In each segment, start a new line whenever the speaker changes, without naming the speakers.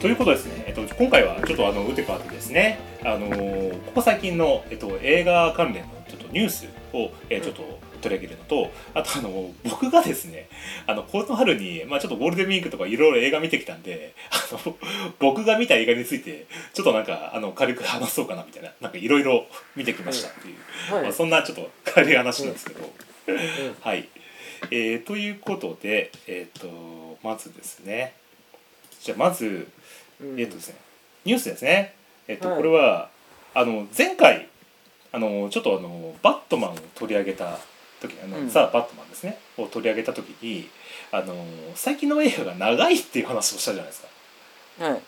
ということですね、えっと、今回はちょっとあの打って変わってですね、あのーここ最近の、えっと、映画関連のちょっとニュースを、えーちょっと取り上げるのと、あとあの僕がですね、あのこの春に、まあ、ちょっとゴールデンウィークとかいろいろ映画見てきたんで、あの僕が見た映画についてちょっとなんかあの軽く話そうかなみたいな、なんかいろいろ見てきましたっていう、
はい。
まあ、そんなちょっと軽い話なんですけど。はい、えーということで、えっ、とまずですね。じゃあまず
うん
えっ、とですねニュースですね。えっ、と、
はい。
これはあの前回あのちょっとあのバットマンを取り上げた時あの、
うん。
ザ・バットマンですね。を取り上げた時にあの最近の映画が長いっていう話をしたじゃないですか。
はい。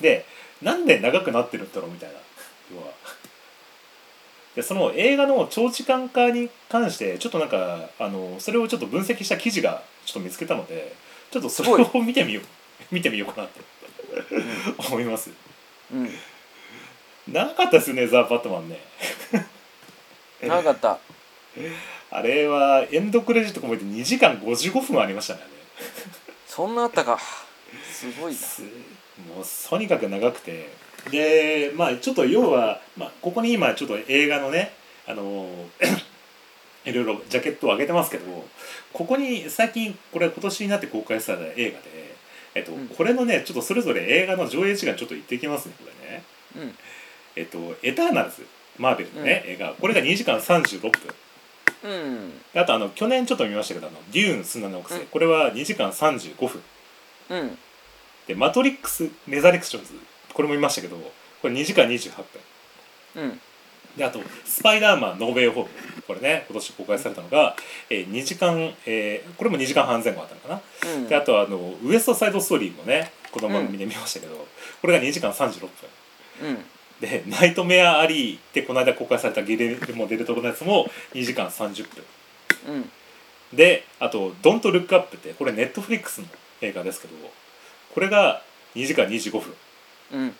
でなんで長くなってるんだろうみたいな。要は。でその映画の長時間化に関してちょっとなんかあのそれをちょっと分析した記事がちょっと見つけたのでちょっとそれを見てみよう。見てみようかなと 思います
うん。
長かったですよねザ・バットマンね
長かった。
あれはエンドクレジット込めて2時間55分ありましたねあれ
そんなあったか。すごいな。
すもうとにかく長くてでまあちょっと要は、まあ、ここに今ちょっと映画のねあの いろいろジャケットを上げてますけどここに最近これ今年になって公開された映画で、えっと
うん
これのねちょっとそれぞれ映画の上映時間ちょっと言っていきますねこれね。
うん。
えっと「エターナルズ」マーベルのね、映画これが2時間36分
うん。
あとあの去年ちょっと見ましたけど「あのデューン砂の惑星」
うん
これは2時間35分
うん。
で「マトリックス・レザレクションズ」これも見ましたけどこれ2時間28分
うん。
であと「スパイダーマンノーウェイホーム」これね今年公開されたのが、えー、2時間、えーこれも2時間半前後あったのかな、
うん。
であとあのウエストサイドストーリーもねこの番組で見ましたけど、これが2時間36分
うん。
で「ナイトメア・アリー」ってこの間公開されたゲレモデルトロのやつも2時間30分
うん。
であと「ドント・ルック・アップ」ってこれネットフリックスの映画ですけどこれが2時間25分
うん。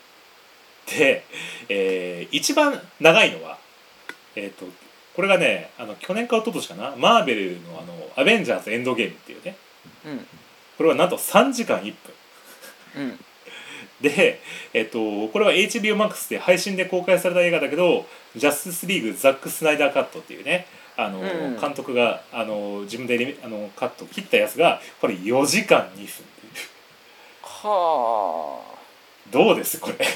で、えー一番長いのはえっ、とこれがねあの去年か一昨年かなマーベルのあの「アベンジャーズ・エンドゲーム」っていうね
うん。
これはなんと3時間1分
うん。
で、えっとこれは HBOMAX で配信で公開された映画だけど「ジャスティスリーグザック・スナイダーカット」っていうねあの、
うん
監督があの自分でリあのカットを切ったやつがこれ4時間2分
はあ。
どうですこれ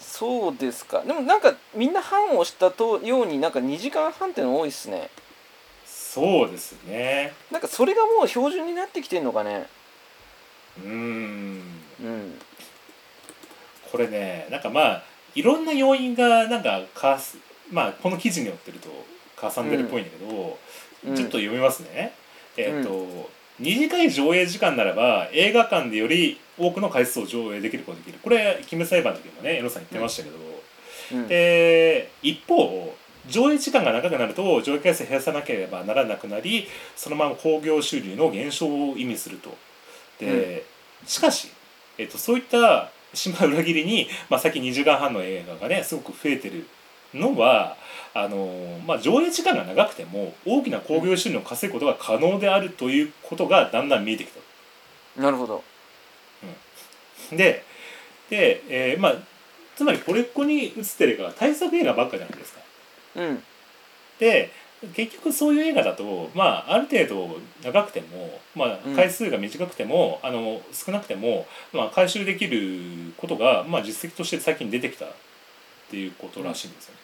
そうですか。でもなんかみんな判をしたとようになんか2時間半っての多いっすね。
そうですね
なんかそれがもう標準になってきてんのかね。
うーん
うん。
これねなんかまあいろんな要因がなんかかすまあこの記事によってるとかさんでるっぽいんだけど、
うん
ちょっと読みますね。えっ、と、短い上映時間ならば映画館でより多くの回数を上映できることができるこれキム裁判の時もね江野さん言ってましたけど、
うん。
で一方上映時間が長くなると上映回数減らさなければならなくなりそのまま興行収入の減少を意味すると。で、しかし、えっとそういった心配を裏切りに、まあ、さっき2時間半の映画がねすごく増えてるのはあの、まあ、上映時間が長くても大きな興行収入を稼ぐことが可能であるということがだんだん見えてきた。
なるほど。
でで、えーまあ、つまりこれここに映ってる映画が大作映画ばっかじゃないですか。
うん。
で結局そういう映画だと、まあ、ある程度長くても、まあ
うん、
回数が短くても、あの少なくても、まあ、回収できることが、まあ、実績として最近出てきたっていうことらしいんですよね。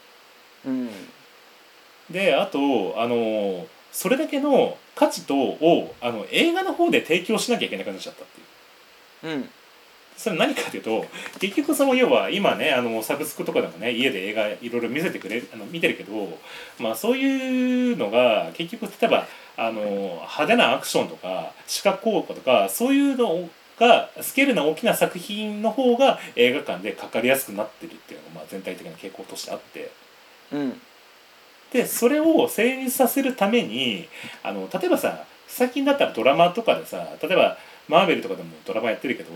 うん。
であとあのそれだけの価値とをあの映画の方で提供しなきゃいけなくなっちゃったっていう。
うん。
それは何かというと結局その要は今ねあのサブスクとかでもね家で映画いろいろ見せてくれあの見てるけど、まあ、そういうのが結局例えばあの派手なアクションとか視覚効果とかそういうのがスケールな大きな作品の方が映画館でかかりやすくなってるっていうのがまあ全体的な傾向としてあって。
うん。
でそれを成立させるためにあの例えばさ最近だったらドラマとかでさ例えばマーベルとかでもドラマやってるけど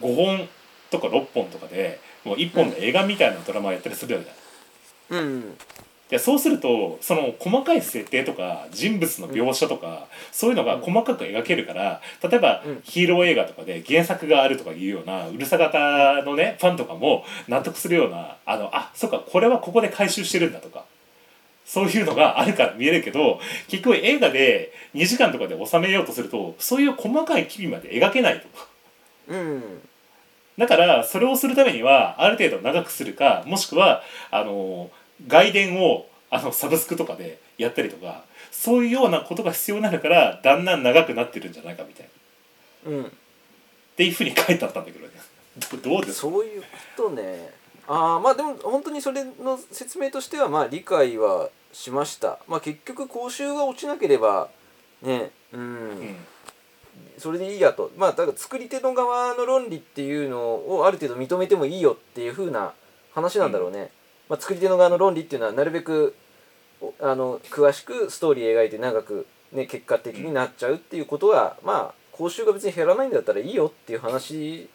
5本とか6本とかでもう1本の映画みたいなドラマをやったりするわけだ、
うん
でそうするとその細かい設定とか人物の描写とか、そういうのが細かく描けるから例えば、
うん。
ヒーロー映画とかで原作があるとかいうようなうるさ型のねファンとかも納得するようなあのあそっかこれはここで回収してるんだとかそういうのがあるから見えるけど結局映画で2時間とかで収めようとするとそういう細かい機微まで描けないと。
うん。
だからそれをするためにはある程度長くするかもしくはあの外伝をあのサブスクとかでやったりとかそういうようなことが必要になるからだんだん長くなってるんじゃないかみたいな。っ
うん。
ていうふうに書いてあったんだけどね。ど どうです？か
そういうことね。ああまあでも本当にそれの説明としてはまあ理解はしました。まあ結局講習が落ちなければねうん、
うん。
それでいいやと。まあだから作り手の側の論理っていうのをある程度認めてもいいよっていう風な話なんだろうね、まあ、作り手の側の論理っていうのはなるべくおあの詳しくストーリー描いて長く、ね、結果的になっちゃうっていうことはまあ講習が別に減らないんだったらいいよっていう話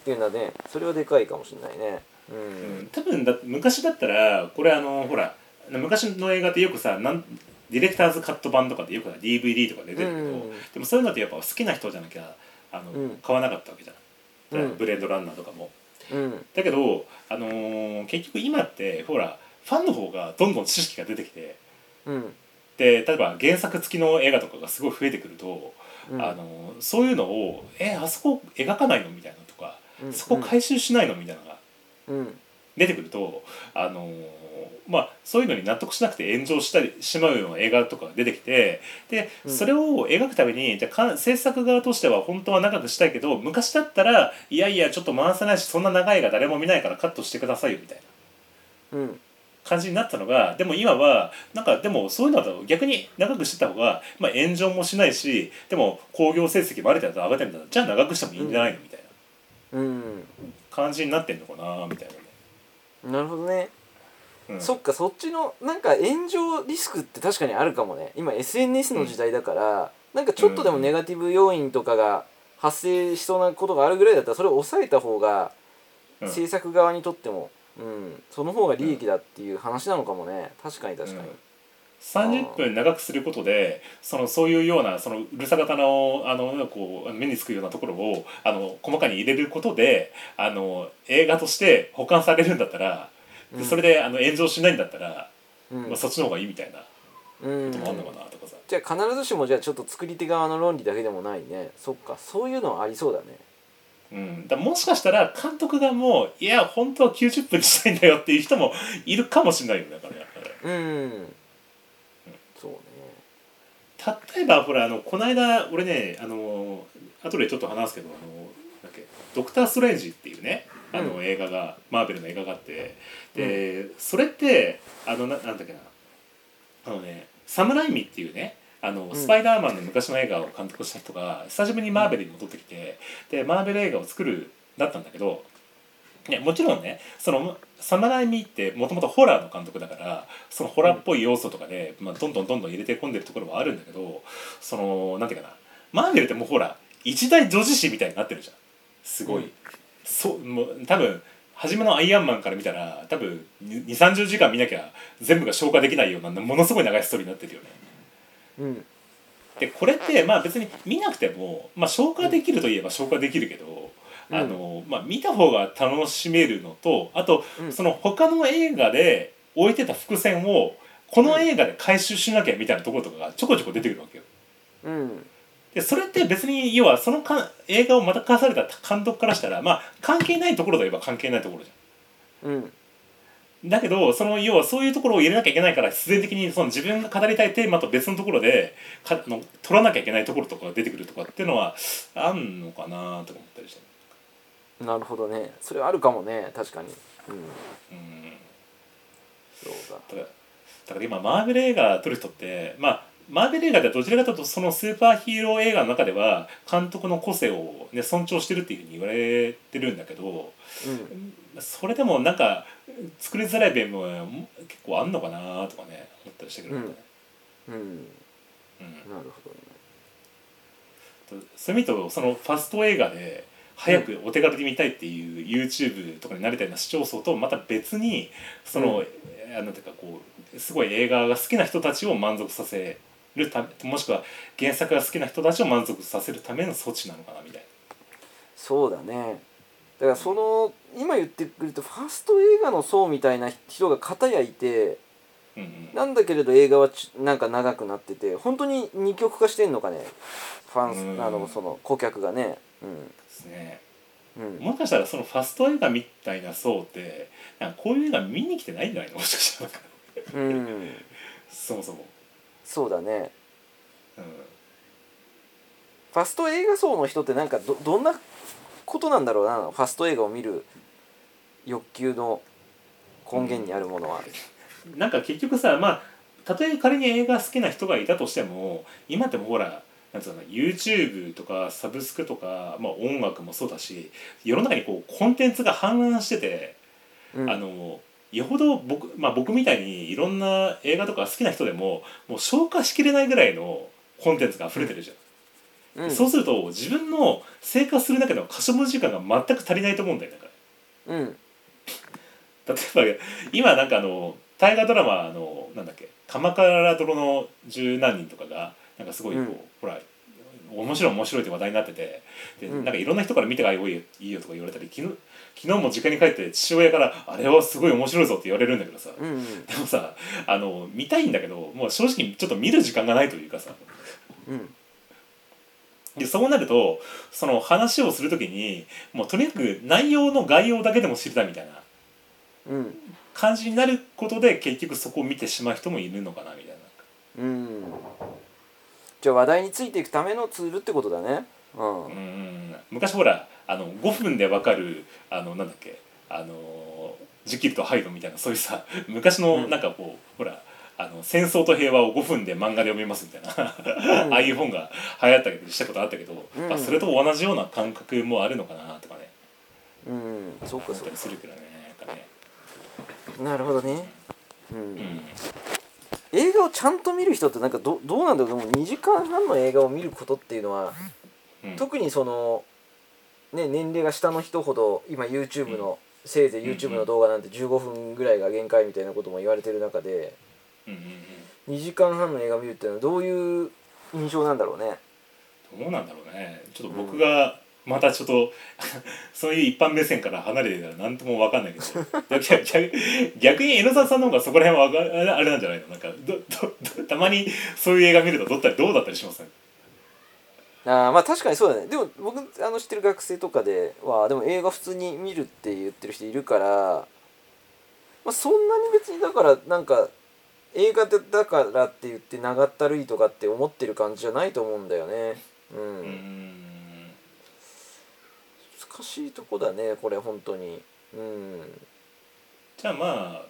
っていうのはねそれはでかいかもしれないね。う
うん。ん多分だ昔だったらこれあのほら昔の映画ってよくさなんディレクターズカット版とかでよく DVD とか出てるけど、
うん。
でもそういうのってやっぱ好きな人じゃなきゃあの、
うん。
買わなかったわけじゃん。ブレードランナーとかも。
うん
だけど、あのー結局今ってほらファンの方がどんどん知識が出てきて
うん
で例えば原作付きの映画とかがすごい増えてくると、
うん
あのーそういうのを「えあそこ描かないの?」みたいなのとか、
うん
そこ回収しないの?」みたいなのが
うん
出てくると、あのーまあそういうのに納得しなくて炎上したりしまうような映画とかが出てきてで
うん
それを描くためにじゃ制作側としては本当は長くしたいけど昔だったらいやいやちょっと回せないしそんな長い映画誰も見ないからカットしてくださいよみたいな。
うん
感じになったのがでも今はなんかでもそういうのだと逆に長くしてた方が、まあ、炎上もしないしでも興行成績もある程度上がってるんだじゃあ長くしてもいいんじゃないのみたいな
うん
感じになってんのかなみたいなね。
なるほどね
うん。
そっかそっちのなんか炎上リスクって確かにあるかもね。今 SNS の時代だから、なんかちょっとでもネガティブ要因とかが発生しそうなことがあるぐらいだったらそれを抑えた方が
うん。
制作側にとっても、うん、その方が利益だっていう話なのかもね。確かに確かに、
30分長くすることでそのそういうようなそのうるさ型のあのこう目につくようなところをあの細かに入れることであの映画として保管されるんだったら、で
うん。
それであの炎上しないんだったら、
うん。
まあ、そっちの方がいいみたいな
うん。
こともあるのかなとかさ。
じゃあ必ずしもじゃあちょっと作り手側の論理だけでもないね。そっか。そういうのはありそうだね。
うん、だもしかしたら監督がもういや本当は90分にしたいんだよっていう人もいるかもしれないよねだからやっぱり。
うん。そうね。
例えばほらあのこの間俺ねあの後でちょっと話すけどあのだっけドクター・ストレンジっていうねあの
う
映画が、マーベルの映画があって。で、それってあのななんだっけな。あのねサムライミっていうねあの
ん。
スパイダーマンの昔の映画を監督した人が久しぶりにマーベルに戻ってきてでマーベル映画を作るだったんだけどね、もちろんねそのサムライミってもともとホラーの監督だからそのホラーっぽい要素とかで、まあ、どんどんどんどん入れて込んでるところはあるんだけどそのなんていうかな。マーベルってもうほら一大女子誌みたいになってるじゃん。すごい、
うん
そうもう多分初めのアイアンマンから見たら多分2 3 0時間見なきゃ全部が消化できないようなものすごい長いストーリーになってるよね。
うん。
でこれってまあ別に見なくても、まあ、消化できるといえば消化できるけど、
うん。
あのまあ、見た方が楽しめるのとあと、
うん。
その他の映画で置いてた伏線をこの映画で回収しなきゃみたいなところとかがちょこちょこ出てくるわけよ。
うん
でそれって別に要はそのか映画をまた返された監督からしたらまあ関係ないところといえば関係ないところじゃん。
うん。
だけどその要はそういうところを入れなきゃいけないから必然的にその自分が語りたいテーマと別のところでかあの取らなきゃいけないところとかが出てくるとかっていうのはあんのかなとか思ったりして。
なるほどね。それはあるかもね確かに。うん。
うん。
そうだ
だから今マーベル映画撮る人ってまあマーベル映画ではどちらかというとそのスーパーヒーロー映画の中では監督の個性を、ね、尊重してるっていうふうに言われてるんだけど
うん
それでもなんか作りづらい面も結構あんのかなとかね思ったりしたけどね。
うん。
うん。
なるほどね。
そういう意味とそのファスト映画で早くお手軽で見たいっていう YouTube とかに慣れたような視聴層とまた別にその、あなんていうかこうすごい映画が好きな人たちを満足させるためもしくは原作が好きな人たちを満足させるための措置なのかなみたいな。
そうだね。だからその今言ってくるとファスト映画の層みたいな人が片やいて
うんうん。
なんだけれど映画はちなんか長くなってて本当に二極化してんのかねファン
うん。
あのその顧客がね。
ですね。
うん、うん、
もしかしたらそのファスト映画みたいな層ってなんかこういう映画見に来てないんじゃないの？もしかしたら。
うん、
そもそも。
そうだね。
うん。
ファスト映画層の人ってなんかどどんなことなんだろうな。ファスト映画を見る欲求の根源にあるものは。
なんか結局さまあたとえ仮に映画好きな人がいたとしても今ってもうほらなんつうの YouTube とかサブスクとか、まあ、音楽もそうだし世の中にこうコンテンツが氾濫してて、
うん、
あのよほど僕,、まあ、僕みたいにいろんな映画とか好きな人でももう消化しきれないぐらいのコンテンツが溢れてるじゃん。
うん、
そうすると自分の生活する中での可処分時間が全く足りないと思うんだよだから。
うん
例えば今なんかあの大河ドラマのなんだっけ「鎌倉殿の十何人」とかがなんかすごいこう、
うん
ほら面白い面白いって話題になっててで、
うん
なんかいろんな人から見てがいいよいいよとか言われたり昨日昨日も実家に帰って父親から「あれはすごい面白いぞ」って言われるんだけどさ、
うんうん。
でもさあの見たいんだけどもう正直ちょっと見る時間がないというかさ。
うん。
でそうなるとその話をする時にもうとにかく内容の概要だけでも知りたいみたいな
うん。
感じになることで結局そこを見てしまう人もいるのかなみたいな。
うん。じゃあ話題についていくためのツールってことだね。うん。
うん。うん昔ほらあの5分でわかるあのなんだっけあのジキルとハイドみたいなそういうさ 昔の
うん。
なんかこう、ほらあの戦争と平和を5分で漫画で読めますみたいな、
うん。
ああいう本が流行ったりしたことあったけど、
うん。
まあ、それと同じような感覚もあるのかなとかね。
うん。そうかそうか。
りするけどねなんかね。
なるほどね。うん、
うん。
映画をちゃんと見る人ってなんかどどうなんだろう。でも2時間半の映画を見ることっていうのは
うん。
特にその、ね、年齢が下の人ほど今 YouTube の、せいぜい YouTube の動画なんて15分ぐらいが限界みたいなことも言われてる中で
うんうんうん
2時間半の映画を見るっていうのはどういう印象なんだろうね？
どうなんだろうね。ちょっと僕がまたちょっと そういう一般目線から離れてたら何とも分かんないけど。逆逆逆に江野沢さんの方がそこら辺はあれなんじゃないの？なんかどどどたまにそういう映画見るとどったりどうだったりします
あまあ確かにそうだね。でも僕あの知ってる学生とかではでも映画普通に見るって言ってる人いるから、まあ、そんなに別にだからなんか映画だからって言って長ったるいとかって思ってる感じじゃないと思うんだよね。うん、
うーん
難しいとこだねこれ本当に。うん。
じゃあまあ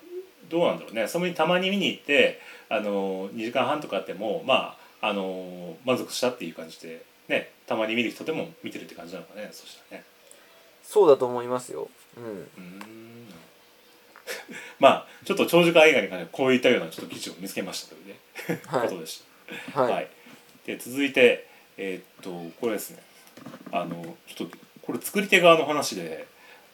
どうなんだろうね。そこにたまに見に行ってあの2時間半とかあってもまああの満足したっていう感じで。ねたまに見る人でも見てるって感じなのかねそしたらね。
そうだと思いますよ。うん。
うーん。まあちょっと長時間映画に関してこういったようなちょっと記事を見つけましたというね、
はい。
ことでした。
はい、
はい、で続いてえーっとこれですね。あのちょっとこれ作り手側の話で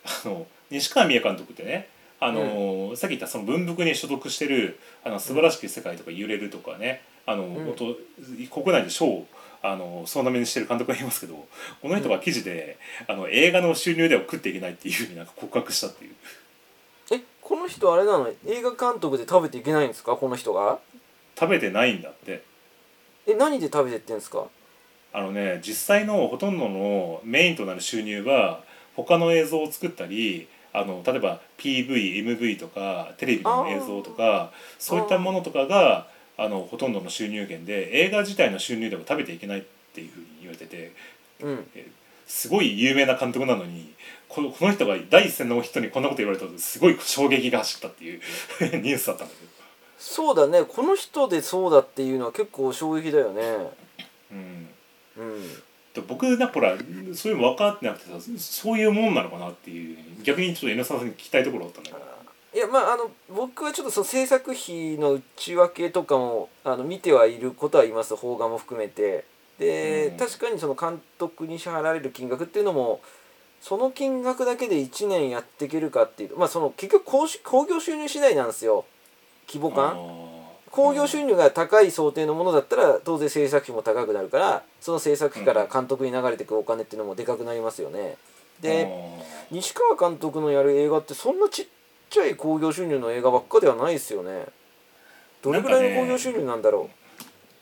あの西川美也監督ってねあの、さっき言ったその文福に所属してる「あの素晴らしき世界」とか「揺れる」とかねあの、
ん。
本当国内で賞をあの総なめにしてる監督がいますけどこの人が記事で、あの映画の収入では食っていけないっていうふうになんか告白したっていう。
えこの人あれなの？映画監督で食べていけないんですか？この人が？
食べてないんだって。
え何で食べてってんですか？
あのね実際のほとんどのメインとなる収入は他の映像を作ったりあの例えば PVMV とかテレビの映像とかそういったものとかがあのほとんどの収入源で映画自体の収入では食べていけないっていうふうに言われてて
うん。
すごい有名な監督なのにこのこの人が第一線の人にこんなこと言われたとすごい衝撃が走ったっていう ニュースだったんだけど。
そうだね。この人でそうだっていうのは結構衝撃だよね。
うん。
うん。
で僕なんかほらそういうの分かってなくてさそういうもんなのかなっていう逆にちょっと N 沢さんに聞きたいところだったんだけど
いやまああの僕はちょっとその制作費の内訳とかもあの見てはいることはいます。邦画も含めて。で、
うん。
確かにその監督に支払われる金額っていうのもその金額だけで1年やっていけるかっていうとまあその結局興行収入次第なんですよ。規模感。興行収入が高い想定のものだったら当然制作費も高くなるからその制作費から監督に流れていくお金っていうのもでかくなりますよね。で西川監督のやる映画ってそんなちっちゃい興行収入の映画ばっかではないですよね。どれぐらいの興行収入なんだろ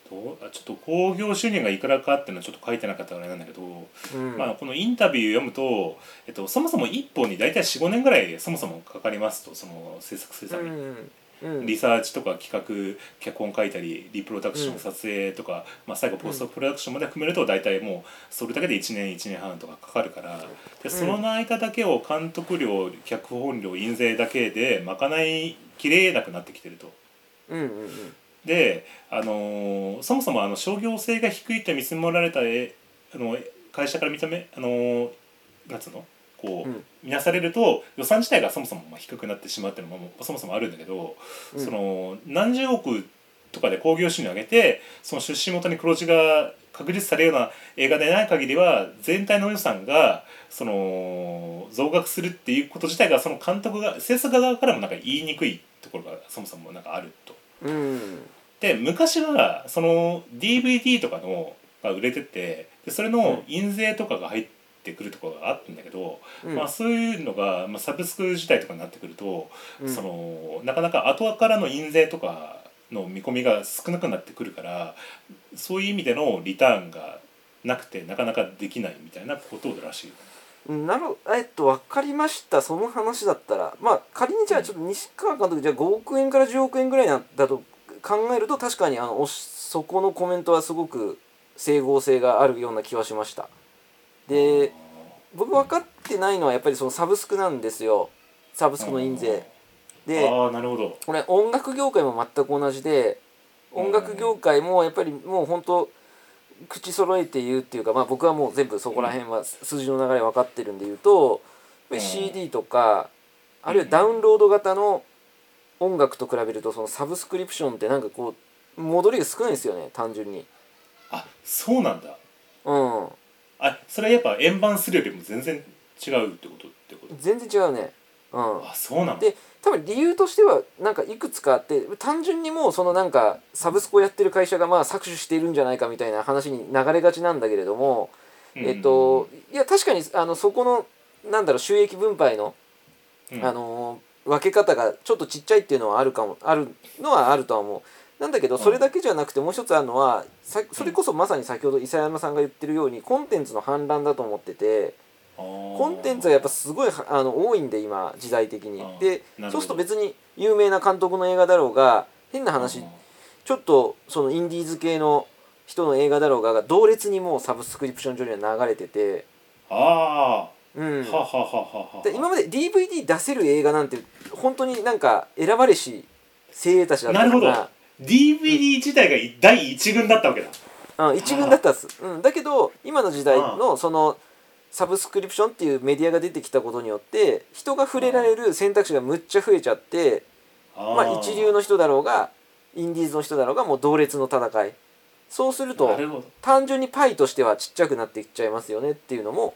どうあちょっと興行収入がいくらかっていうのはちょっと書いてなかったからあれなんだけど、
う、うん。
まあ、このインタビュー読むと、えっと、そもそも1本に大体45年ぐらいそもそもかかりますとその制作するために。
うんうん
リサーチとか企画脚本書いたりリプロダクション、
うん
撮影とか、まあ、最後ポストプロダクションまで含めると大体もうそれだけで1年1年半とかかかるからでその間だけを監督料脚本料印税だけで賄いきれなくなってきてると。
うんうんうん。
で、あのーそもそもあの商業性が低いと見積もられたえあの会社から認め、あのーなんつうの？こう、
うん。
見なされると予算自体がそもそもまあ低くなってしまうっていうのもそもそもあるんだけど、
うん。
その何十億とかで興行収入を上げてその出資元に黒字が確実されるような映画でない限りは全体の予算がその増額するっていうこと自体がその監督が制作側からもなんか言いにくいところがそもそもなんかあると。
うん。
で昔はその DVD とかのが売れててでそれの印税とかが入ってくるところがあったんだけど、
うん
まあ、そういうのが、まあ、サブスク自体とかになってくると、
うん
そのなかなか後からの印税とかの見込みが少なくなってくるからそういう意味でのリターンがなくてなかなかできないみたいなことらしい。
うんなるえっと分かりましたその話だったらまあ仮にじゃあちょっと西川監督じゃあ5億円から10億円ぐらいなんだと考えると確かにあのそこのコメントはすごく整合性があるような気はしましたで僕分かってないのはやっぱりそのサブスクなんですよ。サブスクの印税。で
ああなるほど。
これ音楽業界も全く同じで音楽業界もやっぱりもう本当口揃えて言うっていうか、まあ、僕はもう全部そこら辺は数字の流れ分かってるんで言うと CD とかあるいはダウンロード型の音楽と比べるとそのサブスクリプションってなんかこう戻りが少ないですよね単純に。
あそうなんだ。
うん
あそれはやっぱ円盤するよりも全然違うってことってこと？
全然違うね。うん、
あそうなの？
で多分理由としてはなんかいくつかあって単純にもうそのなんかサブスクをやってる会社がまあ搾取しているんじゃないかみたいな話に流れがちなんだけれども、
うん。
えっといや確かにあのそこのなんだろう収益分配の、
うん。
あの分け方がちょっとちっちゃいっていうのはあるかもあるのはあるとは思う。なんだけどそれだけじゃなくてもう一つあるのはさそれこそまさに先ほど伊佐山さんが言ってるようにコンテンツの反乱だと思っててコ
コ
ンテンツはやっぱすごいはあの多いんで今時代的に。でそうすると別に有名な監督の映画だろうが変な話ちょっとそのインディーズ系の人の映画だろうが同列にもうサブスクリプション上には流れてて、
あ
うん。
あ、ははははは。
で今まで DVD 出せる映画なんて本当になんか選ばれし精鋭たちだったから
DVD 自体が第一軍だったわけだ。
うん、一軍だったんです、うん、だけど今の時代のそのサブスクリプションっていうメディアが出てきたことによって人が触れられる選択肢がむっちゃ増えちゃって
あ
まあ一流の人だろうがインディーズの人だろうがもう同列の戦い。そうすると単純にパイとしてはちっちゃくなっていっちゃいますよねっていうのも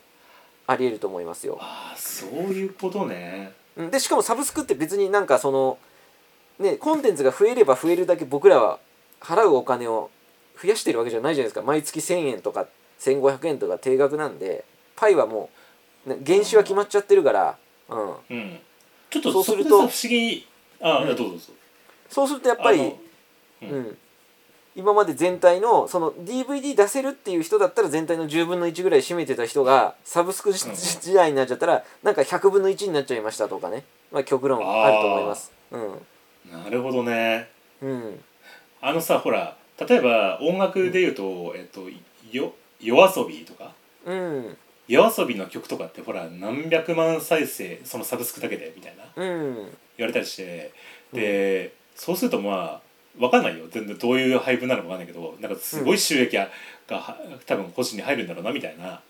ありえると思いますよ。
ああそういうことね。
うん。でしかもサブスクって別になんかそのねコンテンツが増えれば増えるだけ僕らは払うお金を増やしてるわけじゃないじゃないですか。毎月1,000円とか1,500円とか定額なんでパイはもう、ね、原資は決まっちゃってるから、うん、
うん。ちょっと
そ
うすると不思議。ああ、
うん。
どうぞ
そうするとやっぱり、
あの
う
うん。
ん、今まで全体のその DVD 出せるっていう人だったら全体の10分の1ぐらい占めてた人がサブスク時代になっちゃったらなんか100分の1になっちゃいましたとかね、まあ、極論あると思います。うん
なるほどね。
うん。
あのさほら例えば音楽で言うと、えっとよ夜遊びとか？
うん。
夜遊びの曲とかってほら何百万再生そのサブスクだけでみたいな？
うん。
言われたりして。で、そうするとまあ分かんないよ。全然どういう配分なのか分かんないけどなんかすごい収益が,、多分個人に入るんだろうなみたいな、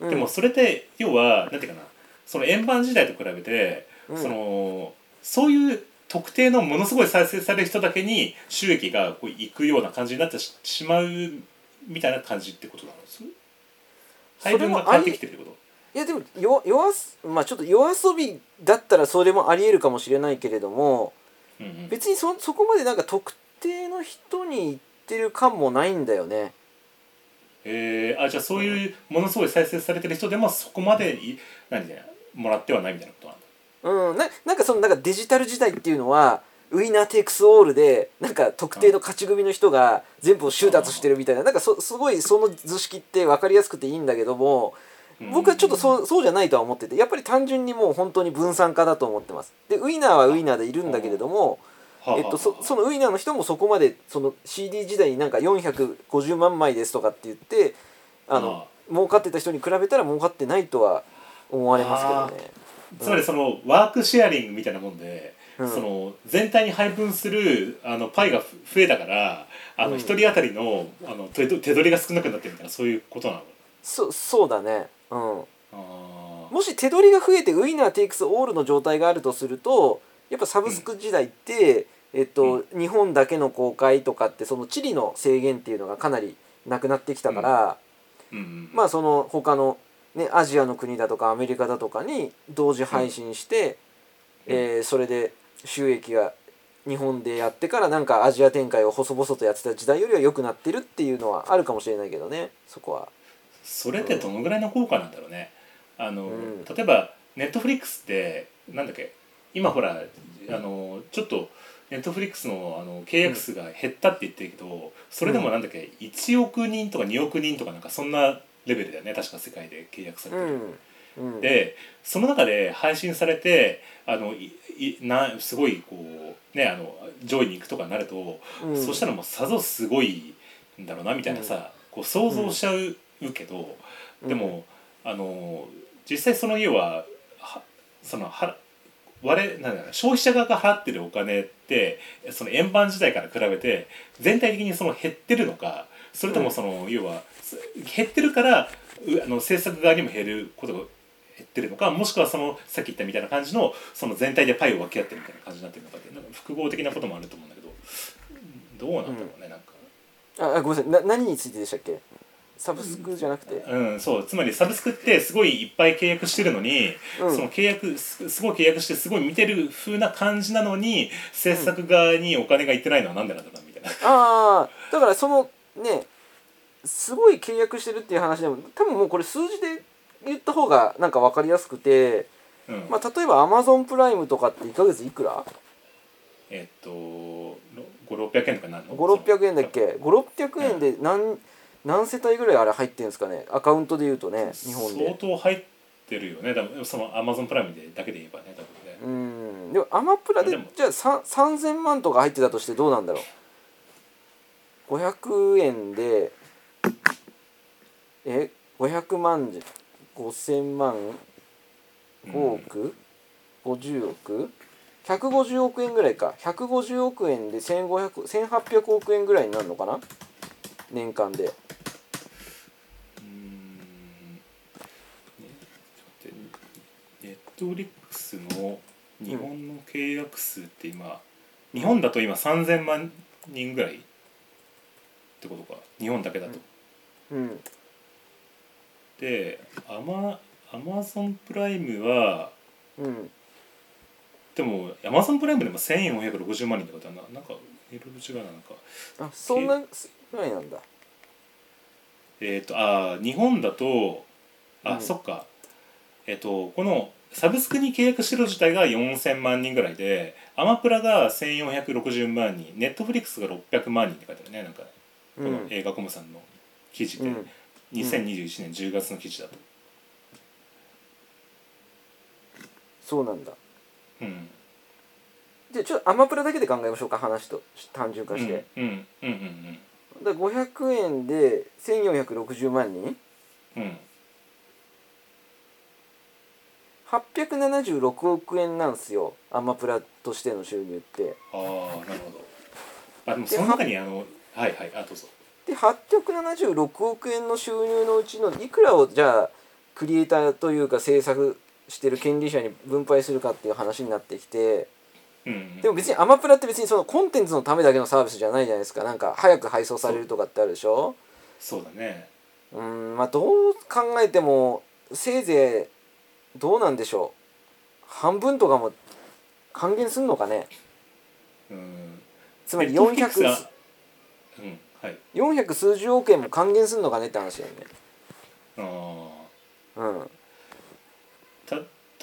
うん。
でもそれって要はなんていうかな？その円盤時代と比べて、
うん。
そのそういう特定のものすごい再生される人だけに収益がこういくような感じになってししまうみたいな感じってことなんです配分が変わってきてるってこと
いやでもよ夜すまあちょっと夜遊びだったらそれもありえるかもしれないけれども
うんうん。
別にそそこまでなんか特定の人に言ってる感もないんだよね。
えー、あじゃあそういうものすごい再生されてる人でもそこまでい何でもらってはないみたいなことなんだ
うん。ななんかそのなんかデジタル時代っていうのはウィナーテイクスオールでなんか特定の勝ち組の人が全部を収奪してるみたいななんかそすごいその図式って分かりやすくていいんだけども僕はちょっとそうそうじゃないとは思っててやっぱり単純にもう本当に分散化だと思ってます。でウィナーはウィナーでいるんだけれどもえっと、そそのウィナーの人もそこまでその CD 時代になんか450万枚ですとかって言ってあの儲かってた人に比べたら儲かってないとは思われますけどね。
つまりそのワークシェアリングみたいなもんで、
うん。
その全体に配分するあのパイがふ増えたからあ
うん。
の一人当たりのあの手手取りが少なくなってるみたいなそういうことなの？
そそうだね、うん、もし手取りが増えてウィナーテイクスオールの状態があるとするとやっぱサブスク時代って、えっと日本だけの公開とかってその地理の制限っていうのがかなりなくなってきたから、
うんうん。
まあその他のねアジアの国だとかアメリカだとかに同時配信して、
うん。
えーそれで収益が日本でやってからなんかアジア展開を細々とやってた時代よりは良くなってるっていうのはあるかもしれないけどねそこは。
それってどのぐらいの効果なんだろうね。あの、
うん。
例えばネットフリックスってなんだっけ今ほらあのちょっとネットフリックスのあの契約数が減ったって言ってるけど、それでもなんだっけ1億人とか2億人とかなんかそんなレベルだよね確か世界で契約されてる。
うんうん、
でその中で配信されてあのいいなすごいこうねあの上位に行くとかになると、
うん。
そしたらもうさぞすごいんだろうなみたいなさ、こう想像しちゃうけど、でもあの実際その要ははそのは我々なんだろう消費者側が払ってるお金ってその円盤時代から比べて全体的にその減ってるのかそれともその、要はす減ってるからうあの制作側にも減ることが減ってるのかもしくはそのさっき言ったみたいな感じのその全体でパイを分け合ってるみたいな感じになってるのかってなんか複合的なこともあると思うんだけどどうなんだろうね、なんか。
ああごめんなさい。な何についてでしたっけサブスクじゃなくて、
うん、そう。つまりサブスクってすごいいっぱい契約してるのに、
うん。
その契約すすごい契約してすごい見てる風な感じなのに制作側にお金がいってないのはなんでなんだろうなみたいな。
ああだからそのねすごい契約してるっていう話でも多分もうこれ数字で言った方がなんか分かりやすくて、
うん。
まあ、例えば Amazon プライムとかって1ヶ月いくら？
えっと5600円とかなんの
?5600 円だっけ？5600円で何,、何世帯ぐらいあれ入ってるんですかね？アカウントで言うとね日本
相
で
当入ってるよね。多分そのアマゾンプライムでだけで言えばね多分ね。
うん。でもアマプラでじゃあさ3000万とか入ってたとしてどうなんだろう？500円でえ500万じ5000万5億、50億？150億円ぐらいか。150億円で1500 1800億円ぐらいになるのかな？年間で。
うん。ネットリックスの日本の契約数って今、日本だと今3000万人ぐらいってことか。日本だけだと。
うん。
でアマアマゾンプライムは
うん。
でもアマゾンプライムでも1460万人ってことはな。なんかいろいろ違うななんか。
あそんなぐらいなんだ。
えっ、とあー日本だとあ、
うん。
そっか。えっ、とこのサブスクに契約してる自体が4000万人ぐらいでアマプラが1460万人ネットフリックスが600万人って書いてあるねなんかこの
うん
映画コムさんの記事で、
うん。
2021年10月の記事だと。
そうなんだ。
うん。
じゃあちょっとアマプラだけで考えましょうか話と単純化して、
うん。うん。うん。うん。
だから500円で1460万人？
うん。うん
876億円なんすよアマプラとしての収入って。
ああなるほど。あでもその中にあのはいはいあどうぞ。
で876億円の収入のうちのいくらをじゃあクリエイターというか制作してる権利者に分配するかっていう話になってきて
うんうん。
でも別にアマプラって別にそのコンテンツのためだけのサービスじゃないじゃないですか。なんか早く配送されるとかってあるでしょ。
そうだね。
うんまあどう考えてもせいぜいどうなんでしょう。半分とかも還元すんのかね。
うん。
つまり
Netflix は
400,
うんはい。
400数十億円も還元すんのかねって話だよね。
あ
うん。
ーた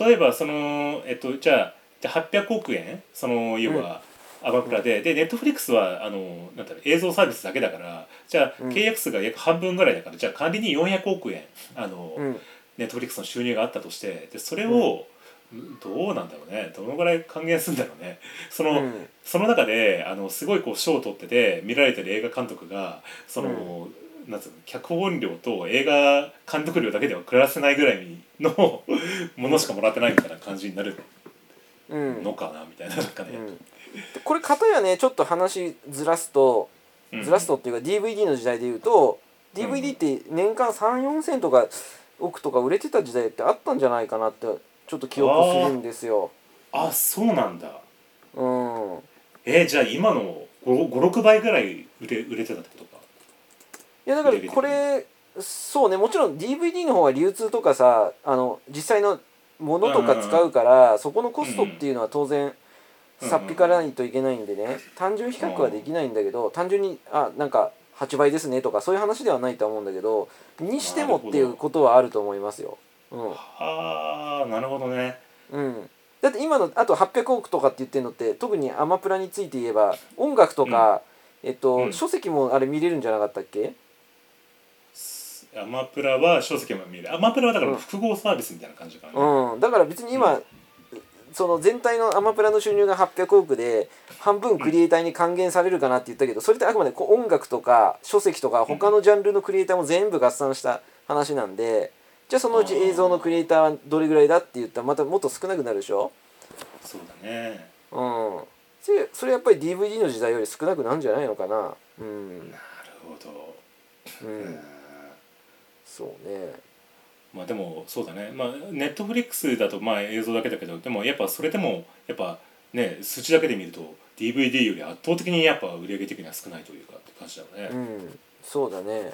例えばそのえっとじゃあじゃあ800億円？その要は、アマプラで。でネットフリックスはあのなんだろう映像サービスだけだからじゃあ
うん。
契約数が約半分ぐらいだから、じゃあ仮に400億円あの、
うん。
ネットフリックスの収入があったとしてでそれを、どうなんだろうね。どのぐらい還元するんだろうね。その,、
うん。
その中であのすごいこう賞を取ってて見られてる映画監督がその、なんつうの脚本料と映画監督料だけでは暮らせないぐらいのものしかもらってないみたいな感じになる
うん。
のかなみたいななんかね、
うん。でこれ片やねちょっと話ずらすと
うん。
ずらすとっていうか DVD の時代で言うと DVD って年間34千とか億とか売れてた時代ってあったんじゃないかなってちょっと記憶するんですよ。
あそうなんだ。
うん。
えじゃあ今の56倍ぐらい売れ売れてたってことか。
いやだからこれそうねもちろん DVD の方は流通とかさあの実際のものとか使うからそこのコストっていうのは当然さっぴからないといけないんでね。単純比較はできないんだけど単純にあなんか8倍ですねとかそういう話ではないとは思うんだけどにしてもっていうことはあると思いますよ。うん。
はあなるほどね。
うん、だって今のあと800億とかって言ってるのって特にアマプラについて言えば音楽とか、えっと
うん。
書籍もあれ見れるんじゃなかったっけ？
アマプラは書籍も見るアマプラはだから複合サービスみたいな感じかな、
うん、だから別に今、
う
その全体のアマプラの収入が800億で半分クリエイターに還元されるかなって言ったけどそれってあくまでこう音楽とか書籍とか他のジャンルのクリエイターも全部合算した話なんでじゃあそのうち映像のクリエイターはどれぐらいだって言ったらまたもっと少なくなるでしょ？
そうだね。
うん。それそれやっぱり DVD の時代より少なくなるんじゃないのかな？うん。
なるほど、
うん。そうね。
まあでもそうだね。まあネットフリックスだとまあ映像だけだけどでもやっぱそれでもやっぱね数値だけで見ると DVD より圧倒的にやっぱ売り上げ的には少ないというかって感じだよね、
うん。そうだね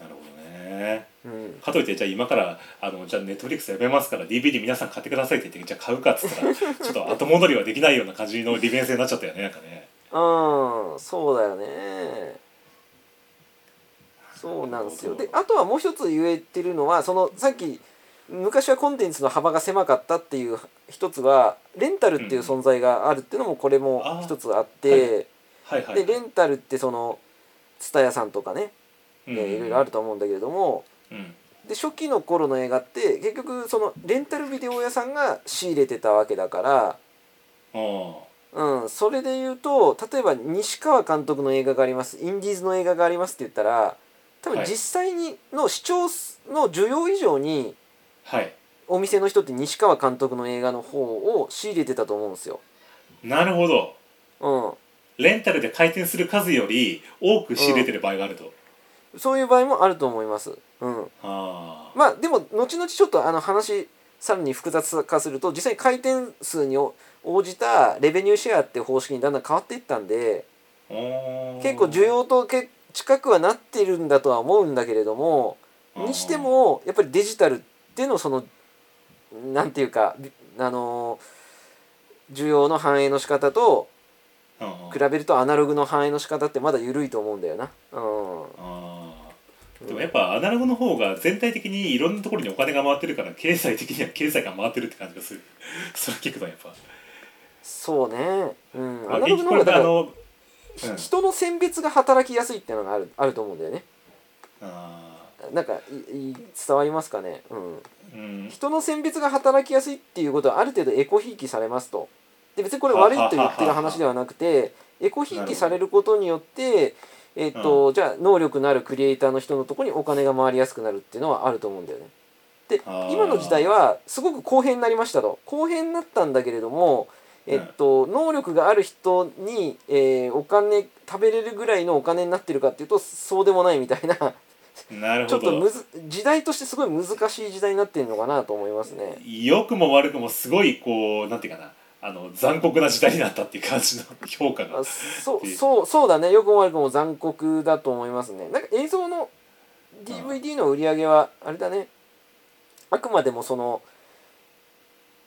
なるほどね。
うん。うん
かといってじゃあ今からあのじゃあネットフリックスやめますから DVD 皆さん買ってくださいって言ってじゃあ買うかっつったらちょっと後戻りはできないような感じの利便性になっちゃったよねなんかね。
うんそうだよね。そうなんですよ。であとはもう一つ言えてるのはそのさっき昔はコンテンツの幅が狭かったっていう一つはレンタルっていう存在があるっていうのもこれも一つあって、でレンタルってその蔦屋さんとかね、
うん
えーいろいろあると思うんだけれども。
うん。
で初期の頃の映画って結局そのレンタルビデオ屋さんが仕入れてたわけだから。
あ
うん、それで言うと例えば西川監督の映画がありますインディーズの映画がありますって言ったら多分
はい。
実際にの視聴の需要以上に
あはい。
お店の人って西川監督の映画の方を仕入れてたと思うんですよ。
なるほど。
うん、
レンタルで回転する数より多く仕入れてる場合があると、
そういう場合もあると思います。うん、まあでも後々ちょっとあの話さらに複雑化すると実際に回転数に応じたレベニューシェアっていう方式にだんだん変わっていったんで結構需要とけ近くはなってるんだとは思うんだけれどもにしてもやっぱりデジタルっていうのそのなんていうかびあの需要の反映の仕方と
あ
比べるとアナログの反映の仕方ってまだ緩いと思うんだよな。うん。
あでもやっぱアナログの方が全体的にいろんなところにお金が回ってるから経済的には経済が回ってるって感じがする。それ聞くとやっぱ、
そうね、うん、
まあ
アナログの
こ
方が
あの、うん、
人の選別が働きやすいっていうのがあるあると思うんだよね。
あ
なんかいい伝わりますかね、うん、
ーうん。
人の選別が働きやすいっていうことはある程度エコひいきされますと。で別にこれ悪いと言ってる話ではなくてエコひいきされることによって、えっとじゃあ能力のあるクリエイターの人のところにお金が回りやすくなるっていうのはあると思うんだよね。で今の時代はすごく公平になりましたと。公平になったんだけれども、えっと能力がある人に、えーお金食べれるぐらいのお金になってるかっていうとそうでもないみたいな。ちょっとむず時代としてすごい難しい時代になってるのかなと思いますね。
良くも悪くもすごいこうなんていうかなあの残酷な時代になったっていう感じの評価が。
あそうそうそうだね。よくも悪くも残酷だと思いますね。なんか映像の DVD の売り上げはあれだね。あくまでもその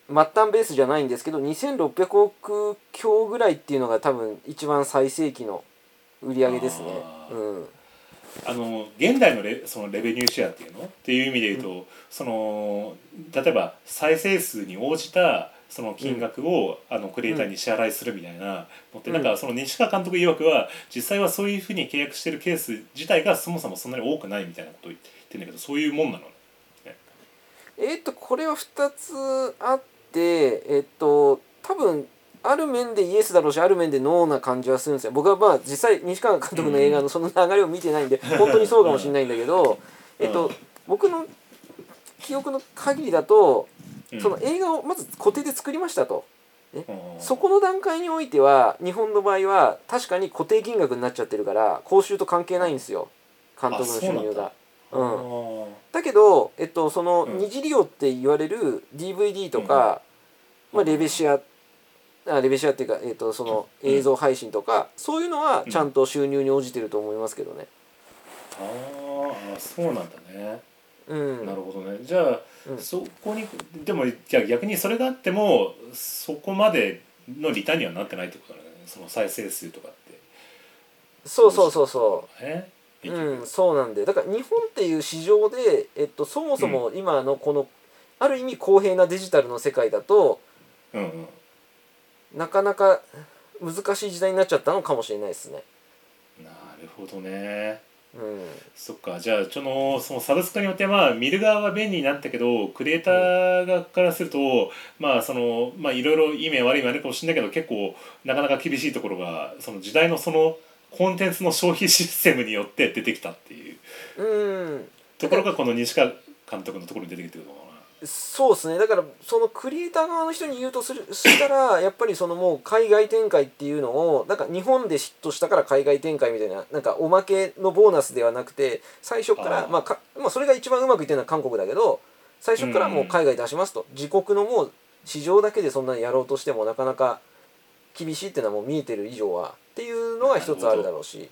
末端ベースじゃないんですけど2600億強ぐらいっていうのが多分一番最盛期の売り上げですね。うん、
あの現代のレそのレベニューシェアっていうの？っていう意味で言うと、その例えば再生数に応じたその金額を、あのクリエイターに支払いするみたいなのって、
うん。
なんかその西川監督曰くは実際はそういうふうに契約してるケース自体がそもそもそんなに多くないみたいなことを言ってるんだけどそういうもんなの？
えっ、とこれは2つあってえっ、と多分ある面でイエスだろうしある面でノーな感じはするんですよ。僕はまあ実際西川監督の映画のその流れを見てないんで本当にそうかもしれないんだけど、えっと僕の記憶の限りだと
うん
その映画をまず固定で作りましたと。
うん。
そこの段階においては日本の場合は確かに固定金額になっちゃってるから報酬と関係ないんですよ。監督の収入が。
あー。
だけど、えっと、その
うん。
二次利用って言われる DVD とか、まあ、レベシアあレベシアっていうか、えっと、その
うん。
映像配信とか、そういうのはちゃんと収入に応じてると思いますけどね。
あーあそうなんだね。
うん、
なるほどね。じゃあ、
うん。
そこにでもじゃあ逆にそれがあってもそこまでのリターンにはなってないってことだね。その再生数とかって。
そうそうそうそう。
ね
うん、そうなんでだから日本っていう市場で、えっと、そもそも今のこの、ある意味公平なデジタルの世界だと
うんうん。
なかなか難しい時代になっちゃったのかもしれないですね。
なるほどね
うん、
そっかじゃあそのそのサブスクによってまあ見る側は便利になったけどクリエイター側からすると、まあそのまあいろいろいい面悪い面あるかもしれないけど結構なかなか厳しいところがその時代のそのコンテンツの消費システムによって出てきたっていう。
うん、
ところがこの西川監督のところに出てきてるのかな。
そうですね。だからそのクリエイター側の人に言うとするしたら やっぱりそのもう海外展開っていうのをなんか日本でヒットしたから海外展開みたいななんかおまけのボーナスではなくて最初からまあか、まあ、それが一番うまくいってるのは韓国だけど最初からもう海外出しますと、自国のもう市場だけでそんなにやろうとしてもなかなか厳しいっていうのはもう見えてる以上はっていうのが一つあるだろうし、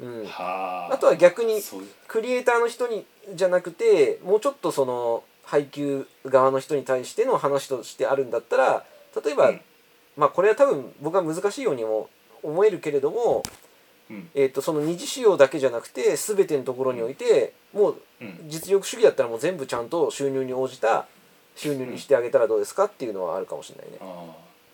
うん、
は
あ。とは逆にクリエイターの人にじゃなくてもうちょっとその配給側の人に対しての話としてあるんだったら例えば、
うん。
まあこれは多分僕は難しいようにも思えるけれども、
うん。
えー、とその二次使用だけじゃなくて全てのところにおいてもう
うん。
実力主義だったらもう全部ちゃんと収入に応じた収入にしてあげたらどうですかっていうのはあるかもしれないね。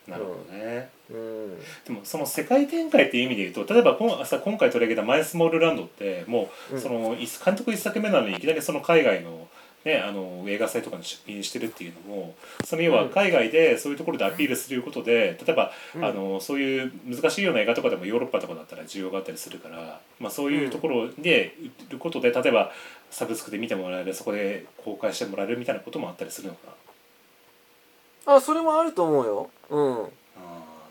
なるほどね。
うん。
でもその世界展開っていう意味で言うと例えば今さ今回取り上げた「マイスモールランド」ってもう、
うん。
そのい監督一作目なのにいきなりその海外の,、ね、あの映画祭とかに出品してるっていうのもその要は海外でそういうところでアピールすることで例えば、
うん。
あのそういう難しいような映画とかでもヨーロッパとかだったら需要があったりするから、まあ、そういうところで売ることで例えばサブスクで見てもらえるそこで公開してもらえるみたいなこともあったりするのかな？
あそれもあると思うよ。うん。
あ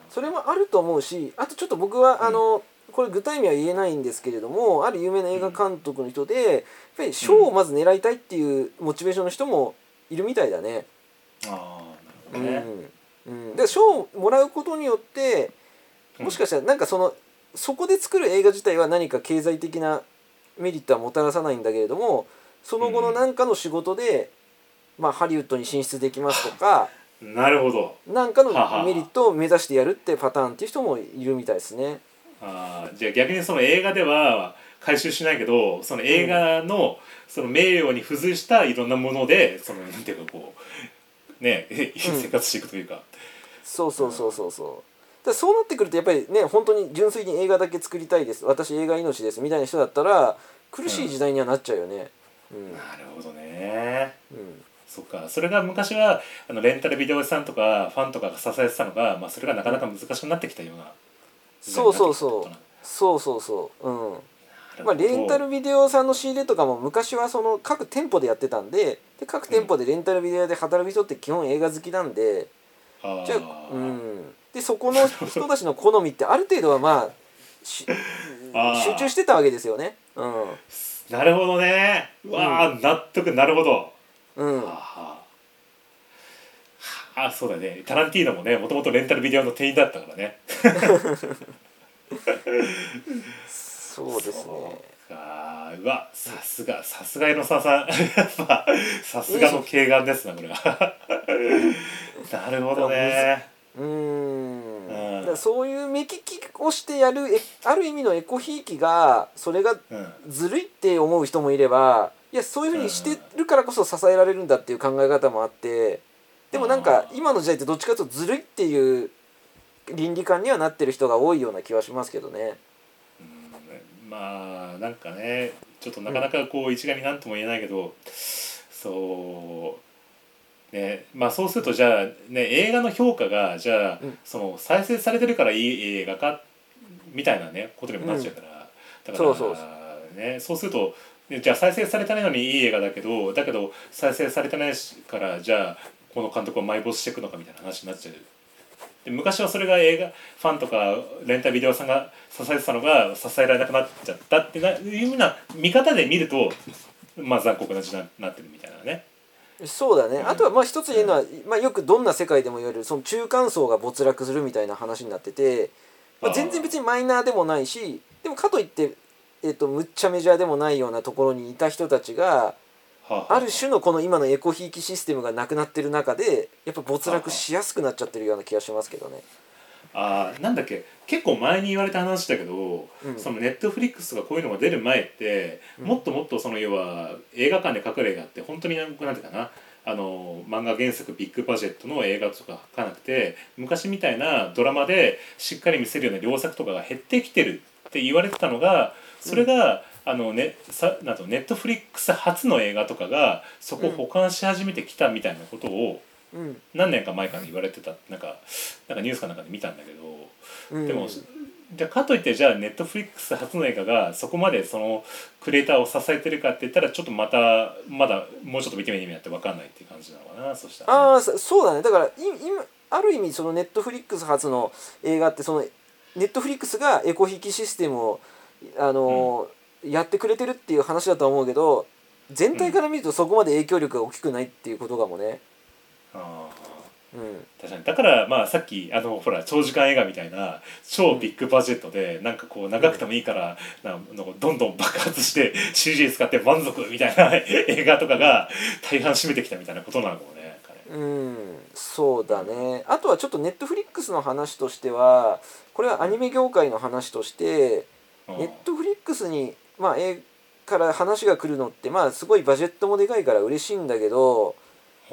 それもあると思うしあとちょっと僕は、
うん。
あのこれ具体名は言えないんですけれどもある有名な映画監督の人で、やっぱり賞をまず狙いたいっていうモチベーションの人もいるみたいだね。う
なるほどね。
んうん、で賞をもらうことによってもしかしたらなんかそのそこで作る映画自体は何か経済的なメリットはもたらさないんだけれどもその後の何かの仕事で、まあ、ハリウッドに進出できますとか
なるほど。
何かのメリットを目指してやるってパターンっていう人もいるみたいですね。
あーじゃあ逆にその映画では回収しないけどその映画のその名誉に付随したいろんなものでそのなんていうかこうね生活していくというか、
そうそうそうそうそう。だそうなってくるとやっぱりね本当に純粋に映画だけ作りたいです。私映画命ですみたいな人だったら苦しい時代にはなっちゃうよね。うん。
なるほどね。
うん
そっか。それが昔はあのレンタルビデオ屋さんとかファンとかが支えてたのが、まあ、それがなかなか難しくなってきたような
そうそうそう。そうそうそう。うん。まあ、レンタルビデオさんの仕入れとかも昔はその各店舗でやってたんでで各店舗でレンタルビデオ屋で働く人って基本映画好きなんで
あ
じゃあ
ー
うん。でそこの人たちの好みってある程度はまあ集中してたわけですよね。うん。
なるほどね。うわあ、納得なるほど。
うん。
はあ。はああそうだね。タランティーノもねもともとレンタルビデオの店員だったからね。
そうですね。
か。うわさすがさすが江ノ沢さん。やっぱさすがの軽眼ですなこれは。なるほどね。
うーん。
うん。
だそういう目利きをしてやるえある意味のエコひいきがそれが
うん。
ずるいって思う人もいればいやそういうふうにしてるからこそ支えられるんだっていう考え方もあってでもなんか
うん
今の時代ってどっちかというとずるいっていう倫理観にはなってる人が多いような気はしますけどね。
うんまあなんかねちょっとなかなかこう一概になんとも言えないけど、そうね。まあそうするとじゃあね映画の評価がじゃあ、
うん。
その再生されてるからいい映画かみたいなねことにもなっちゃうから、だからね。そうするとねじゃあ再生されてないのにいい映画だけどだけど再生されてないからじゃあこの監督を埋没していくのかみたいな話になっちゃう。で昔はそれが映画ファンとかレンタルビデオさんが支えてたのが支えられなくなっちゃったってないうような見方で見るとまあ残酷な時代になってるみたいなね。
そうだね、
うん
あとはまあ一つ言えるのは、まあ、よくどんな世界でも言われるその中間層が没落するみたいな話になってて、まあ、全然別にマイナーでもないしでもかといって、えっとむっちゃメジャーでもないようなところにいた人たちが
はあ。
る種のこの今のエコひいきシステムがなくなってる中でやっぱ没落しやすくなっちゃってるような気がしますけどね。
あーなんだっけ結構前に言われた話だけど、
うん。
そのネットフリックスとかこういうのが出る前って、
うん。
もっともっとその要は映画館で描く映画って本当になんていうかなあの漫画原作ビッグバジェットの映画とか描かなくて昔みたいなドラマでしっかり見せるような良作とかが減ってきてるって言われてたのがそれが、あのねさなんとネットフリックス初の映画とかがそこを保管し始めてきたみたいなことを
うん。
何年か前から言われてたなんかなんかニュースかなんかで見たんだけど。
うん、
でも、じゃあかといってじゃあネットフリックス初の映画がそこまでそのクリエイターを支えてるかって言ったらちょっとまたまだもうちょっと見てみになって分かんないっていう感じなのかなそしたら、
ああそそうだね。だからい今ある意味そのネットフリックス初の映画ってそのネットフリックスがエコ引きシステムをあのーやってくれてるっていう話だとは思うけど全体から見るとそこまで影響力が大きくないっていうことかもね。
あ
うん。
ー確かに。だからまあさっきあのほら長時間映画みたいな超ビッグバジェットでなんかこう長くてもいいからなんかどんどん爆発して CG 使って満足みたいな 映画とかが大半占めてきたみたいなことなのかもね
うん。そうだね。あとはちょっとネットフリックスの話としてはこれはアニメ業界の話として
うん。
ネットフリックスにまあ絵から話が来るのってまあすごいバジェットもでかいから嬉しいんだけど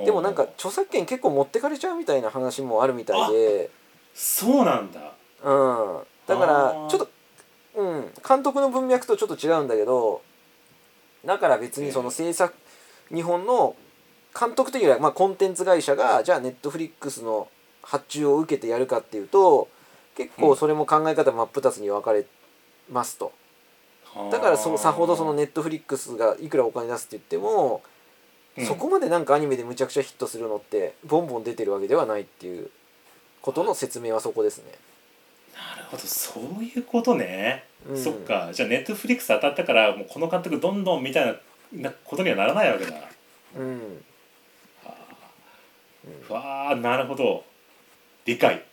でもなんか著作権結構持ってかれちゃうみたいな話もあるみたいで、
そうなんだ。
うん、だからちょっと、うん、監督の文脈とちょっと違うんだけどだから別にその制作日本の監督というよりはまあコンテンツ会社がじゃあネットフリックスの発注を受けてやるかっていうと結構それも考え方真っ二つに分かれますと。だからそさほどそのネットフリックスがいくらお金出すって言っても、
うん。
そこまでなんかアニメでむちゃくちゃヒットするのってボンボン出てるわけではないっていうことの説明はそこですね。
なるほどそういうことね、
うん。
そっか。じゃあネットフリックス当たったからもうこの監督どんどんみたいななことにはならないわけだ。
うん。
うわーなるほど。理解。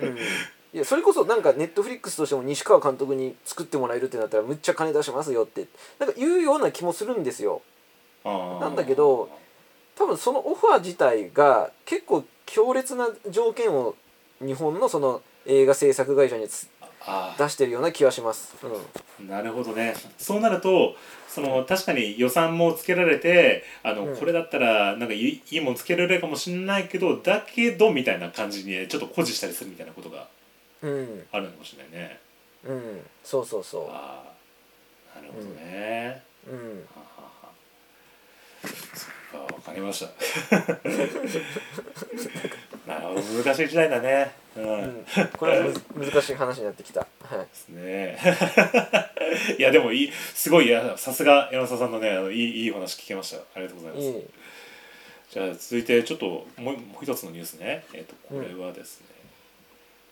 うんいやそれこそなんかネットフリックスとしても西川監督に作ってもらえるってなったらむっちゃ金出しますよってなんか言うような気もするんですよ。
な
なんだけど多分そのオファー自体が結構強烈な条件を日本のその映画制作会社に出してるような気はします、うん、
ーなるほどね。そうなるとその確かに予算もつけられてあの、
うん。
これだったらなんかいいいいもんつけられるかもしれないけどだけどみたいな感じにちょっと誇示したりするみたいなことが
うん。
あるのかもしれないね。
うん。そうそうそ
ああなるほどね、
ううん。
はははそっかわかりました。なるほど難しい時代だね。うん、で
うん、これはむ難しい話になってきた。はい。
すね。いやでもいいすごいいやさすが山沢さんのねあのいいいいお話聞けました。ありがとうございます、
いい。
じゃあ続いてちょっともうもう一つのニュースね。えっ、とこれはですね、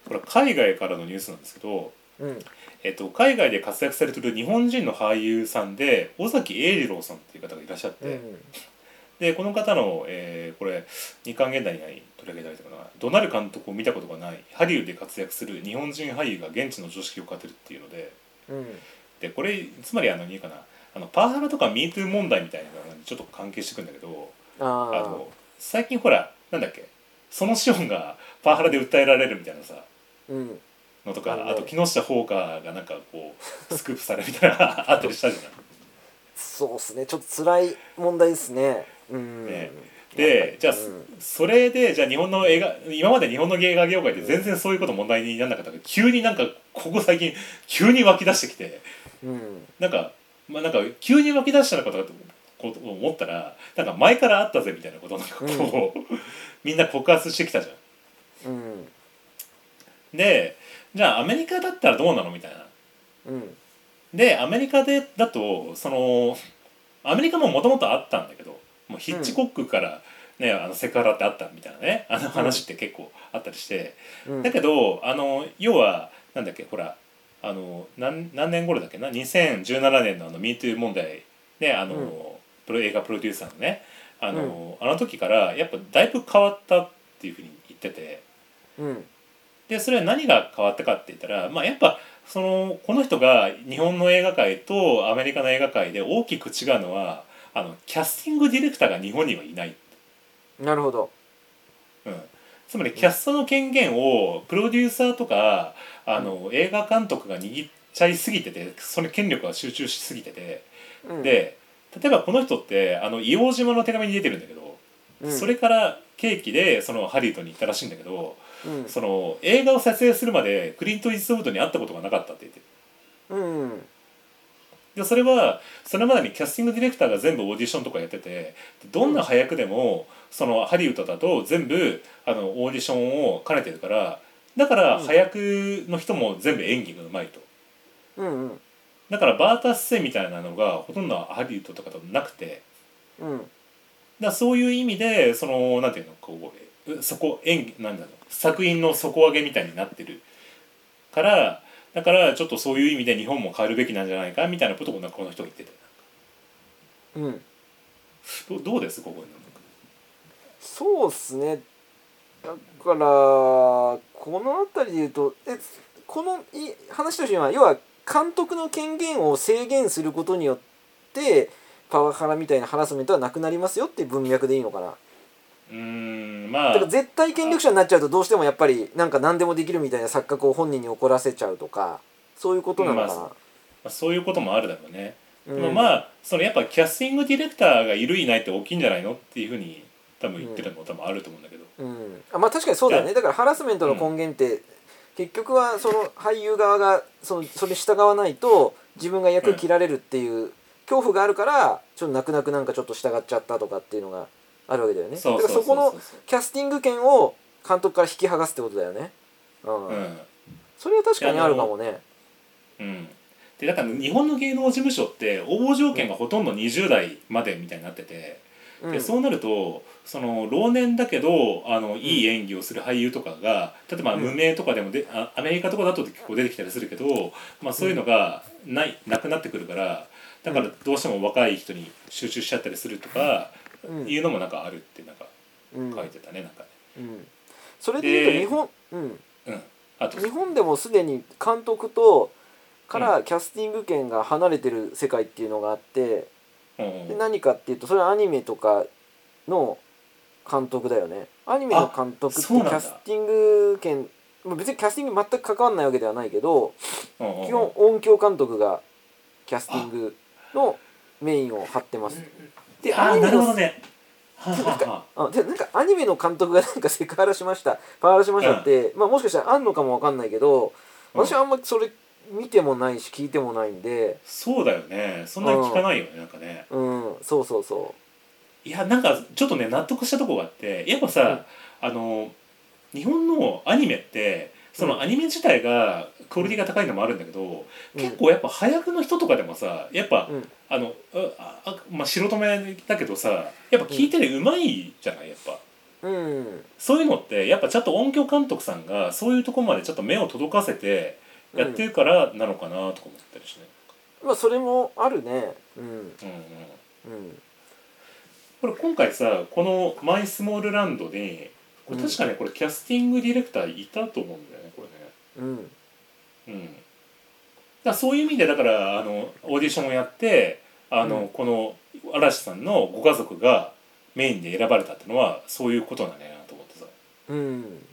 これは海外からのニュースなんですけど
うん。
えっと、海外で活躍されてる日本人の俳優さんで尾崎英二郎さんっていう方がいらっしゃって、
うん。
でこの方の、えーこれ日刊現代に取り上げられたかなドナル監督を見たことがないハリウッドで活躍する日本人俳優が現地の常識を語るっていうので
うん。
でこれつまりあのいいかなあのパワハラとか MeToo 問題みたいなのにちょっと関係してくんだけどあ
あ
の最近ほらなんだっけそのシオンがパワハラで訴えられるみたいなさのとか、
あるね
あと木下ほうかがなんかこうスクープされるみたいな あったりしたじゃない？
そうっすね。ちょっと辛い問題ですね。うん。
ね。でじゃあ、
うん
それでじゃあ日本の映画今まで日本の映画業界で全然そういうこと問題にならなかったけど急になんかここ最近急に湧き出してきて
うん。
なんかまあなんか急に湧き出したのかとこと思ったらなんか前からあったぜみたいなことをなんかこう、みんな告発してきたじゃん。
うん
でじゃあアメリカだったらどうなのみたいな。
うん。
でアメリカでだとそのアメリカももともとあったんだけどもうヒッチコックから、ねあのセクハラってあったみたいなねあの話って結構あったりして、
うん。
だけどあの要はなんだっけほらあの何何年頃だっけな？2017年のあの MeToo 問題ねあの、
うん。
プロ映画プロデューサーのねあの,、あの時からやっぱだいぶ変わったっていうふうに言ってて。
うん
でそれは何が変わったかって言ったら、まあ、やっぱそのこの人が日本の映画界とアメリカの映画界で大きく違うのはあのキャスティングディレクターが日本にはいない。
なるほど。
うん、つまりキャストの権限をプロデューサーとかあの映画監督が握っちゃいすぎててその権力が集中しすぎてて。
うん。
で例えばこの人ってあの硫黄島の手紙に出てるんだけど、
うん
それから契機でそのハリウッドに行ったらしいんだけど
うん。
その映画を撮影するまでクリント・イーストウッドに会ったことがなかったって言ってる
うん
でそれはそれまでにキャスティングディレクターが全部オーディションとかやっててどんな配役でもそのハリウッドだと全部あのオーディションを兼ねてるからだから
うん
配役の人も全部演技がうまいと。
うんうん。
だからバーター出演みたいなのがほとんどハリウッドとかとなくて。
うん
だそういう意味でそのなんていうのこうそこ演技なんだろう作品の底上げみたいになってるからだからちょっとそういう意味で日本も変えるべきなんじゃないかみたいなことをなんかこの人が言ってて
うん。
どどうですここに
そうっすね。だからこの辺りで言うとえこのい話としては要は監督の権限を制限することによってパワハラみたいなハラスメントはなくなりますよっていう文脈でいいのかな。
うーんまあ。
だから絶対権力者になっちゃうとどうしてもやっぱりなんか何でもできるみたいな錯覚を本人に怒らせちゃうとかそういうことなのかな、
まあそういうこともあるだろうね、
うん。
でもまあそのやっぱキャスティングディレクターがいるいないって大きいんじゃないのっていうふうに多分言ってるのも多分あると思うんだけど、
うん、あまあ確かにそうだよね。だからハラスメントの根源って、結局はその俳優側がそのそれに従わないと自分が役切られるっていう恐怖があるからちょっと泣く泣くなんかちょっと従っちゃったとかっていうのがあるわけだよね。だからそこのキャスティング権を監督から引き剥がすってことだよね、うん。
うん。
それは確かにあるかもね。
うん。でだから日本の芸能事務所って応募条件がほとんど20代までみたいになってて、
うん。
でそうなるとその老年だけどあのいい演技をする俳優とかが例えば
うん。
無名とかでもであアメリカとかだと結構出てきたりするけど、まあ、そういうのがないなくなってくるからだからどうしても若い人に集中しちゃったりするとか
うん。
いうのもなんかあるってなんか
うん。
書いてたねなんかね。
うん。それでいうと
で
日本、うん、
うん、あと。
日本でもすでに監督とからキャスティング権が離れてる世界っていうのがあって
うん
で何かっていうとそれはアニメとかの監督だよね。アニメの監督ってキャスティング権まあ別にキャスティング全く関わんないわけではないけど基本音響監督がキャスティングのメインを張ってます。で
ああな
アニメの
るほどね。はあ
なんかあでなんかアニメの監督がなんかセクハラしました。パワハラしましたって、まあ、もしかしたらあんのかもわかんないけど
うん。
私はあんまりそれ見てもないし聞いてもないんで。
そうだよね。そんなに聞かないよねなんかね。
うん。そうそうそ
いやなんかちょっとね納得したとこがあってやっぱさ、あの日本のアニメってそのアニメ自体がクオリティが高いのもあるんだけど、
う
結構やっぱ早役の人とかでもさやっぱ、
うん。
あのああまあ素人目だけどさやっぱ聞いててうまいじゃないやっぱ。
うん。
そういうのってやっぱちゃんと音響監督さんがそういうところまでちょっと目を届かせてやってるからなのかなとか思ったりして、
まあそれもあるね。うん。
うんうん、
うん。
これ今回さこの「マイスモールランド」でこれ確かねこれキャスティングディレクターいたと思うんだよ
うん。
うん。らそういう意味でだからあのオーディションをやってあの、
うん。
この嵐さんのご家族がメインで選ばれたってのはそういうことなんだよなと思ってさ。だか
うん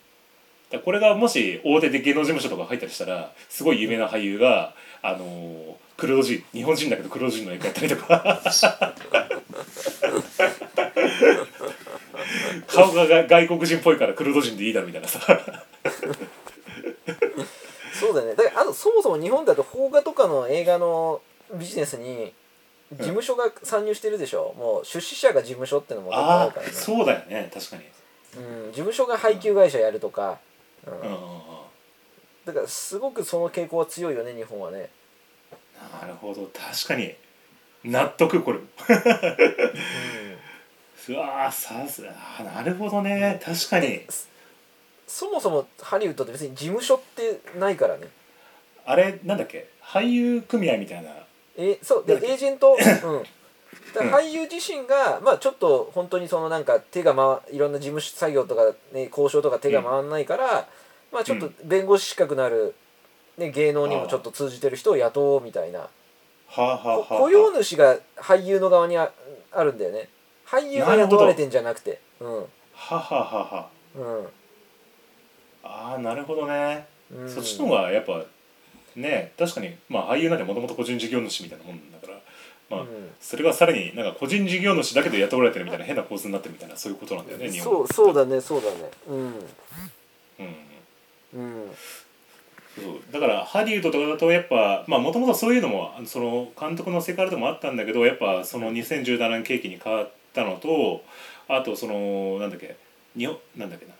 らこれがもし大手で芸能事務所とか入ったりしたらすごい有名な俳優があのクルド人日本人だけどクルド人の役やったりとか。顔がが外国人っぽいからクルド人でいいだろみたいなさ
そうだね。だからあとそもそも日本だと邦画とかの映画のビジネスに事務所が参入してるでしょ、もう出資者が事務所ってのもあ
あ
るからね。
あそうだよね。確かに、
うん、事務所が配給会社やるとか、うん。
うんうんうん、
だからすごくその傾向は強いよね日本はね、
なるほど。確かに。納得これ うわーさすあなるほどね。確かに
そもそもハリウッドって別に事務所ってないからね。
あれなんだっけ？俳優組合みたいな。
えそうでエージェント、うん、俳優自身が、まあちょっと本当にそのなんか手が回いろんな事務作業とか、ね、交渉とか手が回らないから、まあちょっと弁護士資格のある、ね、芸能にもちょっと通じてる人を雇おうみたいな。
はあ、はあはあはあ、
雇用主が俳優の側にああるんだよね。俳優が雇われてんじゃなくて。うん。
はあはあはあは
うん
ああーなるほどね、
うん。
そっちの方がやっぱね確かにまあ俳優なんてもともと個人事業主みたいなもんだからまあ、
うん。
それがさらになんか個人事業主だけど雇われてるみたいな変な構図になってるみたいなそういうことなんだよね日本。
そうそうだねそうだね。うん。
うん。
うん。
そう。だからハリウッドとかだとやっぱまあもともとそういうのもその監督の世界でもあったんだけどやっぱその2017年景気に変わったのとあとそのなんだっけ日本なんだっけな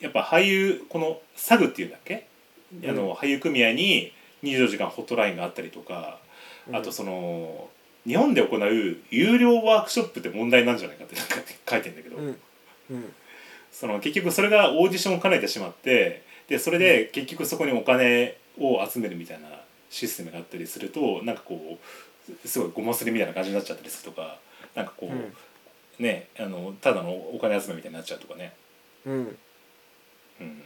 やっぱ俳優このサグっていうんだっけ、あの俳優組合に24時間ホットラインがあったりとかあとその日本で行う有料ワークショップって問題なんじゃないかってなんか書いてんだけど、
うん。うん。
その結局それがオーディションを兼ねてしまってでそれで結局そこにお金を集めるみたいなシステムがあったりするとなんかこうすごいごますりみたいな感じになっちゃったりするとかなんかこう、
うん。
ねあのただのお金集めみたいになっちゃうとかね、
うん
うん。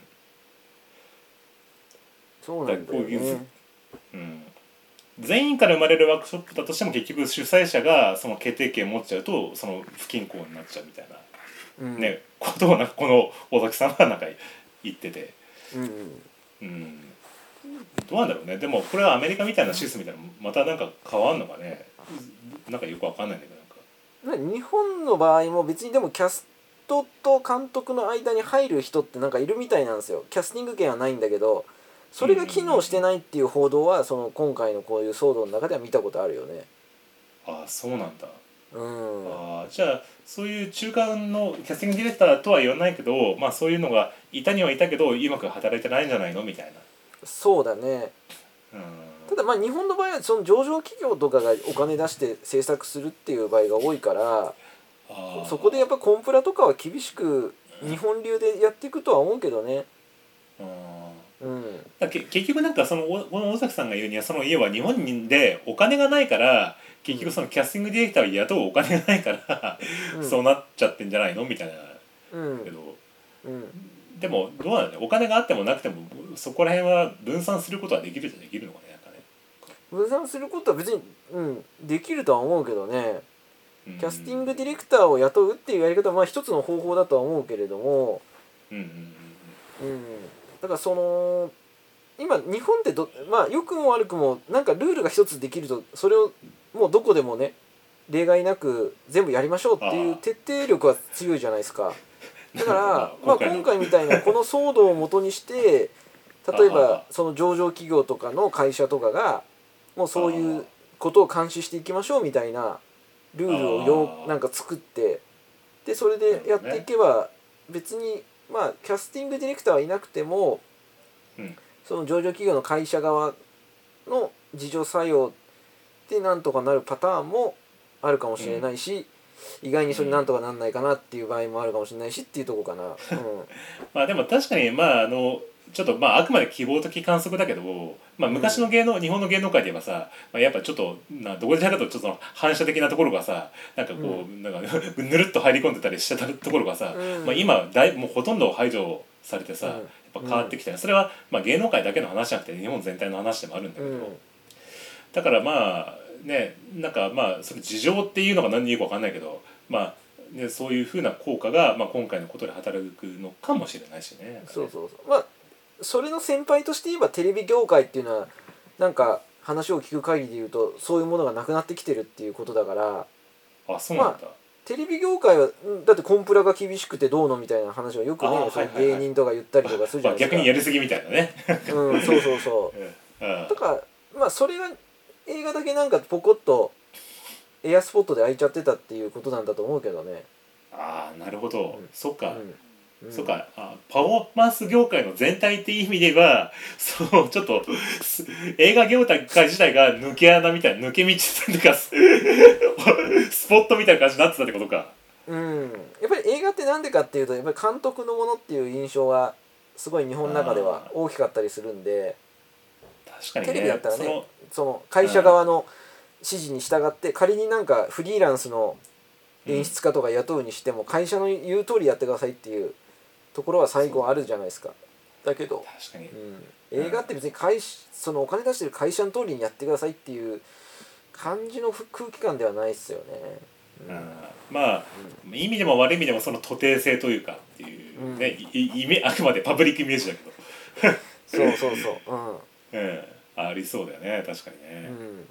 そうなんだよね。
うん、全員から生まれるワークショップだとしても結局主催者がその決定権を持っちゃうとその不均衡になっちゃうみたいな、
うん。
ねことをなんかこの尾崎さんはなんか言ってて。
うんうん。
うん。どうなんだろうね。でもこれはアメリカみたいなシステムみたいなのまたなんか変わんのかね。なんかよくわかんないんだけどなんか。
な日本の場合も別にでもキャストと監督の間に入る人ってなんかいるみたいなんですよ。キャスティング権はないんだけどそれが機能してないっていう報道はその今回のこういう騒動の中では見たことあるよね。
ああそうなんだ、
うん。
ああじゃあそういう中間のキャスティングディレクターとは言わないけどまあそういうのがいたにはいたけどうまく働いてないんじゃないのみたい
そうだね。
なうん。
ただまあ日本の場合はその上場企業とかがお金出して制作するっていう場合が多いからそこでやっぱコンプラとかは厳しく日本流でやっていくとは思うけどね。
うん。
うん。
だけ結局なんかそのおこの尾崎さんが言うにはその家は日本でお金がないから結局そのキャスティングディレクターを雇うお金がないから、
うん。
そうなっちゃってんじゃないのみたいな。
うん。
けど
うん。
でもどうなんだお金があってもなくてもそこら辺は分散することはできるじゃできるのかねなんかね。
分散することは別に、うん、できるとは思うけどね。
うん
キャスティングディレクターを雇うっていうやり方はまあ一つの方法だとは思うけれども、
うん
だからその今日本ってどまあ良くも悪くもなんかルールが一つできるとそれをもうどこでもね例外なく全部やりましょうっていう徹底力は強いじゃないですか。だから、まあ、
今回
みたいなこの騒動をもとにして例え
あ
ば
あ
その上場企業とかの会社とかがもうそうい
あ
うことを監視していきましょうみたいなルールをよなんか作ってでそれでやっていけば別にまあキャスティングディレクターはいなくても
うん。
その上場企業の会社側の自助作用でなんとかなるパターンもあるかもしれないし、意外にそれなんとかなんないかなっていう場合もあるかもしれないしっていうとこかな。
まあでも確かにまああのちょっとまああくまで希望的観測だけど、まあ、昔の芸能、日本の芸能界で言えばさ、まあ、やっぱちょっとなどこでやるとちょっと反射的なところがさなんかこう、なんかぬるっと入り込んでたりしてたところがさ、
うん。
まあ、今だいもうほとんど排除されてさ、
うん。
やっぱ変わってきたよ。それはまあ芸能界だけの話じゃなくて日本全体の話でもあるんだけど、
うん。
だからまあねなんかまあそれ事情っていうのが何で言うか分かんないけどまあね、そういうふうな効果が、まあ、今回のことで働くのかもしれないしね。
そうそうそう。まあそれの先輩として言えばテレビ業界っていうのはなんか話を聞く限りで言うとそういうものがなくなってきてるっていうことだから
あそうなんだ、
まテレビ業界はうんだってコンプラが厳しくてどうのみたいな話はよくね芸人とか言ったりとかするじ
まあ、
ゃないですか。
逆にやりすぎみたいなね。
うんそうそうそう。
うん
だからまあそれが映画だけなんかポコッとエアスポットで開いちゃってたっていうことなんだと思うけどね。
ああなるほど、
うん
そっか、
うんうん
そっかあパフォーマンス業界の全体っていう意味では そうちょっとす映画業界自体が抜け穴みたいな抜け道っていうかス スポットみたいな感じになってたってことか。
うん、やっぱり映画ってなんでかっていうとやっぱり監督のものっていう印象がすごい日本の中では大きかったりするんで。
確かにね
テレビだったらね
その
その会社側の指示に従って仮になんかフリーランスの演出家とか雇うにしても会社の言う通りやってくださいっていうところは最後あるじゃないですか。だけど、
確かに。
うん、映画って別に会社そのお金出してる会社の通りにやってくださいっていう感じの空気感ではないっすよね。うん。
うん。まあ、いい意味でも悪い意味でもその徒弟性というかっていうね、いいイメ あくまでパブリックイメージだけど、
そうそうそう。うん。
うん、ありそうだよね確かにね、
うん。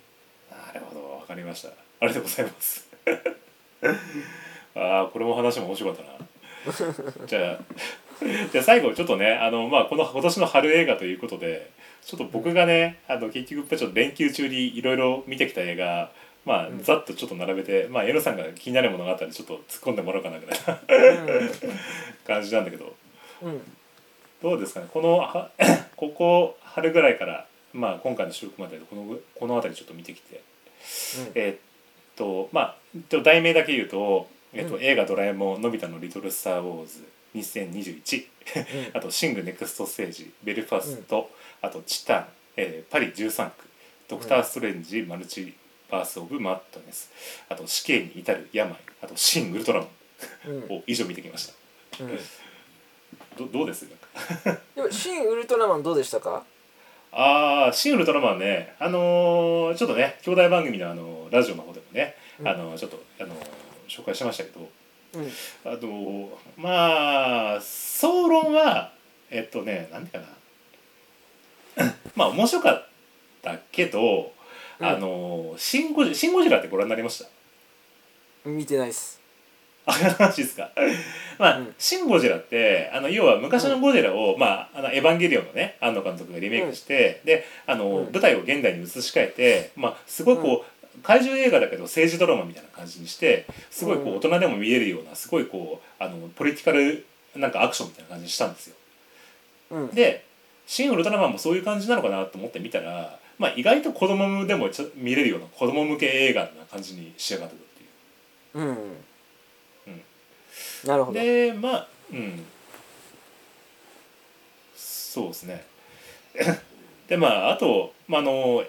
なるほどわかりました。ありがとうございます。ああこれも話も面白かったなじゃあ じゃあ最後ちょっとねあの、まあ、この今年の春映画ということでちょっと僕がねあの結局ちょっと連休中にいろいろ見てきた映画まあ、
うん。
ざっとちょっと並べてまあエロさんが気になるものがあったらちょっと突っ込んでもらおうかなぐらいな 感じなんだけど。
うん。
どうですかね？このは ここ春ぐらいから、まあ、今回の収録までこのこの辺りちょっと見てきて。えーっとまあちょっと題名だけ言うと、えっと
うん
映画「ドラえもんのび太のリトル・スター・ウォーズ2021」
うん。
あと「シング・ネクスト・ステージ」「ベルファスト」あと「チタン」えーパリ13区」「ドクター・ストレンジ・マルチバース・オブ・マットネス」あと「死刑に至る病」あと「シン・ウルトラマ
うん。
ン」を以上見てきました。
うん。
どどうです？なんか。
でも新ウルトラマンどうでしたか？
ああ、シン・ウルトラマンね、あのーちょっとね、兄弟番組のあのラジオの方でもね、
うん。
あのちょっと、あの紹介しましたけど、
うん。
あのまあ、総論は、えっとね、なんていうかな、まあ、面白かったけど、
うん。
あのシンゴジ、シンゴジラってご覧になりました？
見てないっす。
あ、マジですか？まあ、
うん。
シン・ゴジラってあの要は昔のゴジラを、まあ、あのエヴァンゲリオンのね庵野監督がリメイクして、であの、
うん。
舞台を現代に移し替えて、まあ、すごいこう、怪獣映画だけど政治ドラマみたいな感じにしてすごいこう
うん。
大人でも見えるようなすごいこうあのポリティカルなんかアクションみたいな感じにしたんですよ。
うん。
で「シン・ウルトラマン」もそういう感じなのかなと思って見たら、まあ、意外と子供でもちょ見れるような子供向け映画な感じに仕上がってたっていう。
うん。なるほど。
でまあうん。そうですね。でまああと、まあ、あの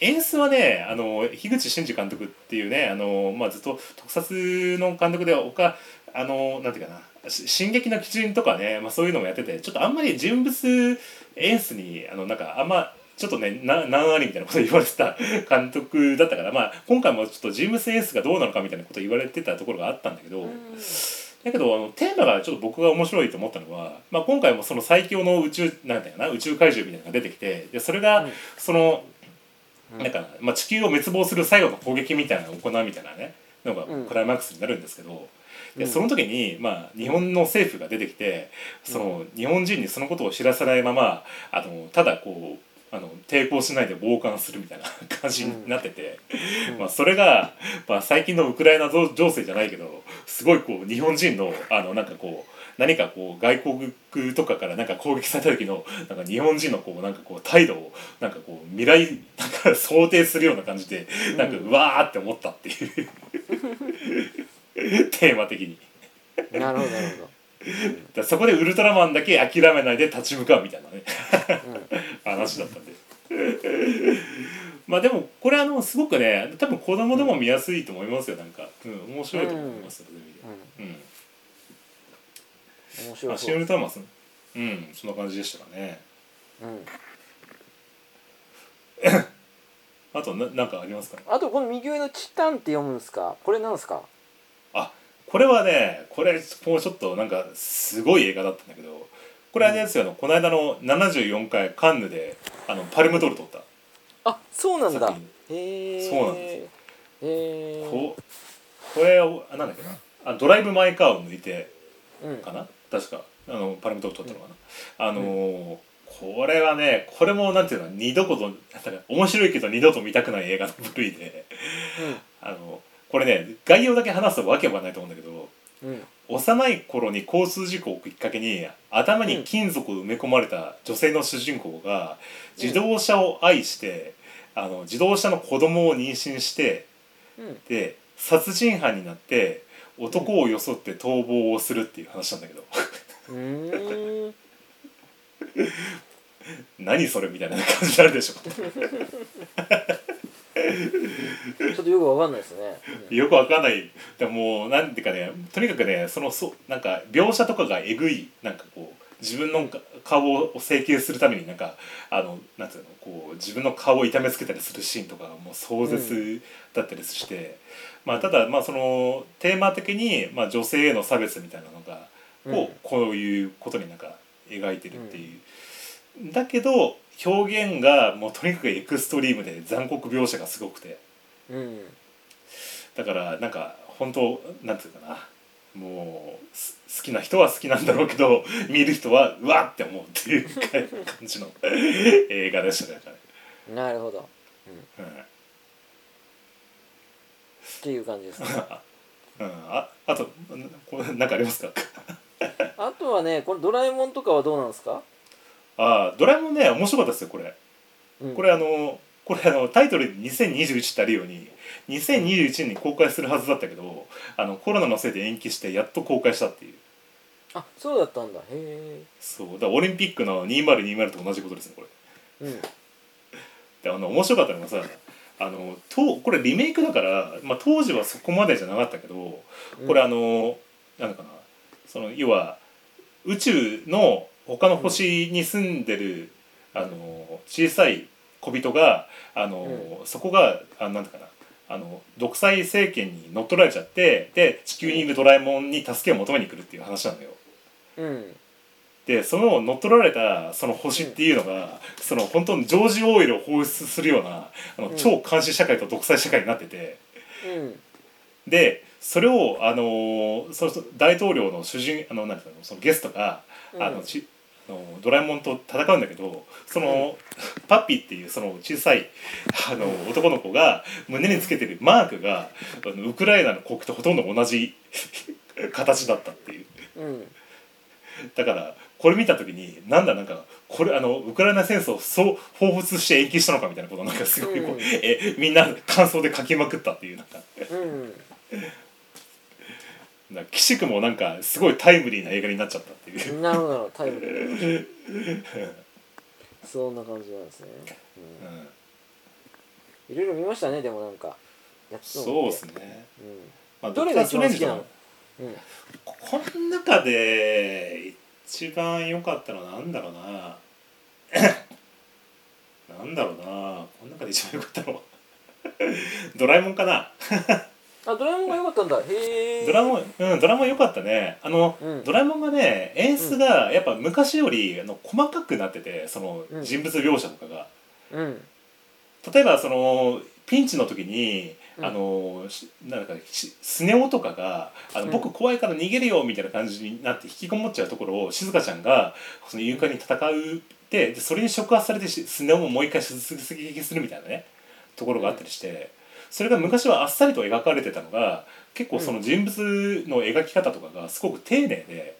演出はねあの樋口真嗣監督っていうねあの、まあ、ずっと特撮の監督で他あのなんていうかなし進撃の基準とかね、まあ、そういうのもやっててちょっとあんまり人物演出にあのなんかあんまちょっとねな何ありみたいなこと言われてた監督だったから、まあ、今回もちょっと人物演出がどうなのかみたいなこと言われてたところがあったんだけど、だけどあのテーマがちょっと僕が面白いと思ったのは、まあ、今回もその最強の宇宙なんだよな宇宙怪獣みたいなのが出てきてでそれが
うん。
その、
うん
なんか、まあ、地球を滅亡する最後の攻撃みたいなのを行うみたいなねのが
うん。
クライマックスになるんですけど、で
うん。
その時に、まあ、日本の政府が出てきてその日本人にそのことを知らせないままあのただこうあの抵抗しないで傍観するみたいな感じになってて、
うん。
まあ、それが、まあ、最近のウクライナ情情勢じゃないけどすごいこう日本人のあのなんかこう何かこう外国とかからなんか攻撃された時のなんか日本人のこうなんかこう態度をなんかこう未来なんか想定するような感じでなんかうわーって思ったっていう。テーマ的に。
なるほどなるほど。
だそこでウルトラマンだけ諦めないで立ち向かうみたいなね。話だったんで。まあでもこれあのすごくね多分子供でも見やすいと思いますよ。なんか、うん、面白いと思いますういう意味で。うん
面白
あシン・ウ
そう
ルトラマンさんうんそんな感じでしたかね。
うん。
あとななんかありますか？ね
あとこの右上の「チタン」って読むんですか？これなんですか？
あこれはねこれもうちょっとなんかすごい映画だったんだけどこれあれですよ、あのこの間の74回カンヌであのパルムドール取った。
あそうなんだ。へえ
そうなんですよ。
へえ
ここれなんだっけな？あドライブ・マイ・カーを抜いて
うん。
かな確かあのパルムドール取ったのかな、あのーこれはねこれもなんていうの二度ことなんか面白いけど二度と見たくない映画の部類で。あのこれね概要だけ話すとわけわかんないと思うんだけど幼い頃に交通事故をきっかけに頭に金属を埋め込まれた女性の主人公が自動車を愛して、あの自動車の子供を妊娠して
うん。
で殺人犯になって男を装って逃亡をするっていう話なんだけど。
うーん。
何それみたいな感じになるでしょ。
ちょっとよくわかんないですね。
よくわかんない。でももうなんていうかねとにかくねそのそなんか描写とかがえぐい。なんかこう自分のか顔を整形するためになんかあのなんていうのこう自分の顔を痛めつけたりするシーンとかがもう壮絶だったりして、まあただまあそのテーマ的に、まあ、女性への差別みたいなのがを、
うん。
こういうことになんか描いてるっていう、だけど表現がもうとにかくエクストリームで残酷描写がすごくて。
うん。
だからなんか本当なんていうかなもうす好きな人は好きなんだろうけど 見る人はうわって思うっていう感じの 映画でしたね。
なるほど。
うん。
っていう感じですね。
うん、ああとこれなんかありますか？
あとはねこれドラえもんとかはどうなんですか、
あドラえもんね面白かったですよこれ。
うん、
これあのこれあのタイトルに2021ってあるように2021年に公開するはずだったけどあのコロナのせいで延期してやっと公開したっていう。
あそうだったんだ。へえ
そう。だからオリンピックの2020と同じことですねこれ。
うん。
であの面白かったのがさあのとこれリメイクだから、まあ、当時はそこまでじゃなかったけどこれあの、なんだかなその要は宇宙の他の星に住んでる、あの小さい小人があの、そこがあなんだかなあの独裁政権に乗っ取られちゃってで地球にいるドラえもんに助けを求めに来るっていう話なのよ。
うん。
でその乗っ取られたその星っていうのが、その本当にジョージ・オイルを放出するようなあの
うん。
超監視社会と独裁社会になってて。
うん。
でそれをあのーその大統領の主人あのなんていうのそのゲストが、
うん。
あのちあのドラえもんと戦うんだけどその、パッピーっていうその小さいあの男の子が胸につけてるマークがあのウクライナの国旗とほとんど同じ形だったっていう。
うん。
だからこれ見た時になんだなんかこれあのウクライナ戦争をそう彷彿して延期したのかみたいなことをなんかすごいこう、
うん。
えみんな感想で書きまくったっていうなんか。
うん
なんか岸くもなんかすごいタイムリーな映画になっちゃったっていう、
なるほどなるほどタイムリー。そんな感じなんですね、
うん、
うん、いろいろ見ましたねでもなんか。やって
そうですね、まあ、
どれが一番好きなの？
ドクターストレンジとかこの中で一番良かったのはなんだろうな。なんだろうな。この中で一番良かったのは。ドラえもんかな
あドラえもんが良かったんだ。へえ
ドラえもんうんドラえもん良かったね。あの、
うん。
ドラえもんがね演出がやっぱ昔よりあの細かくなっててその
うん。
人物描写とかが、
うん。
例えばそのピンチの時に、
うん。
あのしなんかしスネ夫とかがあの、
うん。
僕怖いから逃げるよみたいな感じになって引きこもっちゃうところを静香ちゃんがその勇敢に戦うってでそれに触発されてしスネ夫ももう一回出撃するみたいなねところがあったりして、それが昔はあっさりと描かれてたのが結構その人物の描き方とかがすごく丁寧で。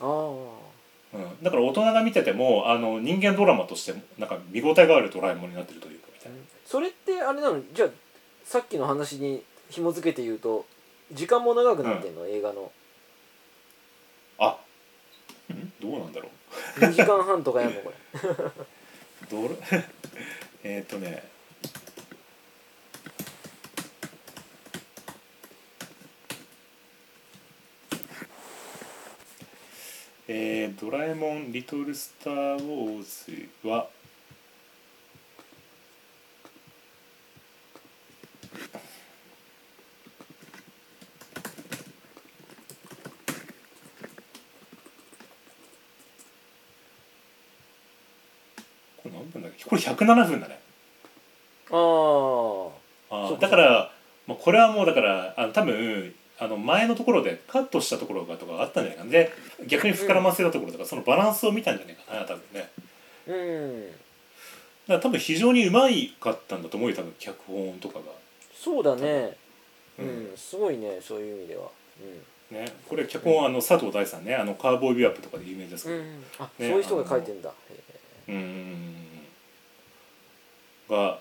うん、だから大人が見ててもあの人間ドラマとしてなんか見応えがあるドラえもんになってるというかみたいな。
それってあれなの？じゃあさっきの話に紐付けて言うと時間も長くなってんの、映画の。
あん？どうなんだろ
2時間半とかやんの？これ。
うどれ えーっとねえー、ドラえもん、リトルスター・ウォーズは、これ何分だっけ？これ107分だね。
あ
あ。だから、まあ、これはもうだから、あの多分、あの前のところでカットしたところがとかあったんじゃないかな。で逆に膨らませたところとか、そのバランスを見たんじゃないかな多分ね。
うん。
だから多分非常にうまいかったんだと思うよ多分脚本とかが。
そうだね。う
うん。
んすごいねそういう意味では。
ね。これ脚本あの佐藤大さんねあのカーボーイビューアップとかで有名ですけど、
うん。うんあ
ね。
そういう人が書いてんだ。
うん。うんうんうん。が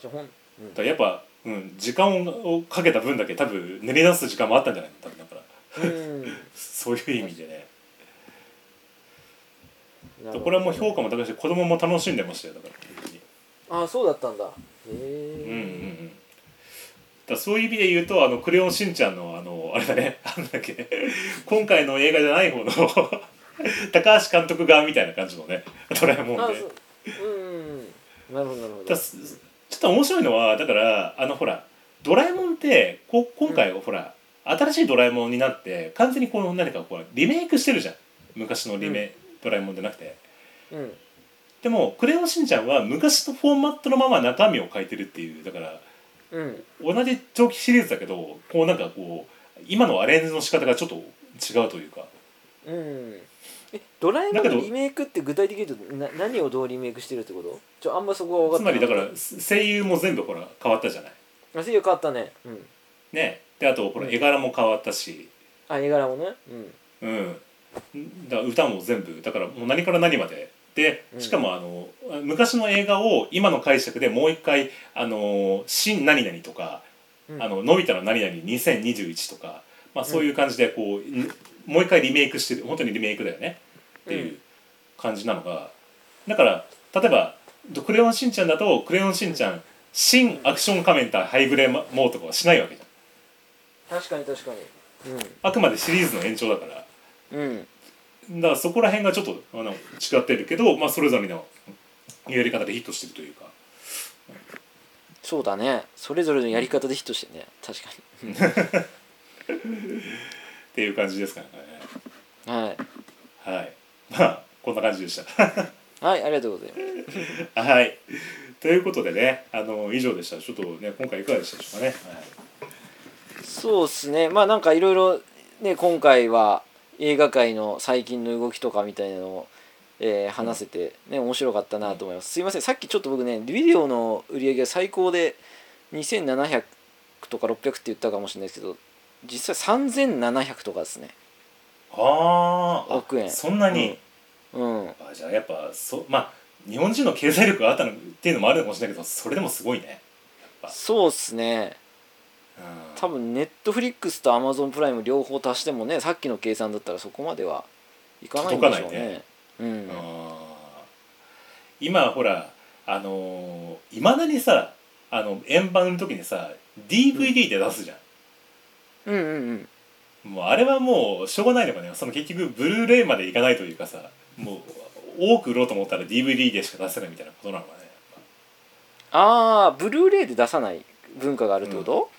だやっぱ、うん、時間をかけた分だけ多分練り出す時間もあったんじゃないの？多分だから。
うん。
そういう意味でね。これはもう評価も高いし子供も楽しんでましたよだから本当に。
あそうだったんだ。へ
うんうんう
え
ん。だそういう意味で言うと「あのクレヨンしんちゃんの」あのあれだね。あんだっけ。今回の映画じゃない方の 高橋監督側みたいな感じのねドラえもんで。
あそう。うんなるほどなるほど
と面白いのはだからあのほらドラえもんってこ今回ほら、新しいドラえもんになって完全にこの何かこうリメイクしてるじゃん。昔のリメ、ドラえもんじゃなくて。
うん。
でも「クレヨンしんちゃん」は昔のフォーマットのまま中身を変えてるっていう。だから
うん。
同じ長期シリーズだけどこうなんかこう今のアレンジの仕方がちょっと違うというか。
うんえドラえもんのリメイクって具体的に言うとな何をどうリメイクしてるってこと？ちょあんまそこは分
つ
かってない
まりだから声優も全部ほら変わったじゃない。
あ声優変わったね。うん。
ね。であとほら絵柄も変わったし。
あ絵柄もね。うん。
うん。だから歌も全部だからもう何から何まで。で
うん。
しかもあの昔の映画を今の解釈でもう一回「あの新何々」とか「
うん。
あののび太の何々2021」とか、まあ、そういう感じでこう、んもう一回リメイクしてる本当にリメイクだよね。っていう感じなのがだから例えば「クレヨンしんちゃん」だと「クレヨンしんちゃん新アクション仮面対ハイグレモーとかはしないわけじゃん。
確かに確かに。
あくまでシリーズの延長だから。
うん。うん
だからそこら辺がちょっとあの違ってるけど、まあ、それぞれのやり方でヒットしてるというか。
そうだね。それぞれのやり方でヒットしてね。確か
っていう感じですからね。
にはい。
はい。まあこんな感じでした。
はいありがとうございます。
はい。ということでねあの以上でした。ちょっとね今回いかがでしたでしょうかね、
そうですね。まあなんかいろいろね今回は映画界の最近の動きとかみたいなのを、えー話せてね面白かったなと思います、すいません。さっきちょっと僕ねビデオの売り上げが最高で2700とか600って言ったかもしれないですけど実際3700とかですね。
あーあ
億円。
そんなに、
うん。
あじゃあやっぱそまあ日本人の経済力があったのっていうのもあるかもしれないけどそれでもすごいね。やっぱ、
そうっすね。
うん。
多分ネットフリックスとアマゾンプライム両方足してもねさっきの計算だったらそこまではいかないんでしょうね。
ね。
うん。
今ほらあのい、まだにさあの円盤の時にさ DVD で出すじゃん、
うんうんうん。
もうあれはもうしょうがないのかね。その結局ブルーレイまでいかないというかさもう多く売ろうと思ったら DVD でしか出せないみたいなことなのかね。
ああブルーレイで出さない文化があるってこと、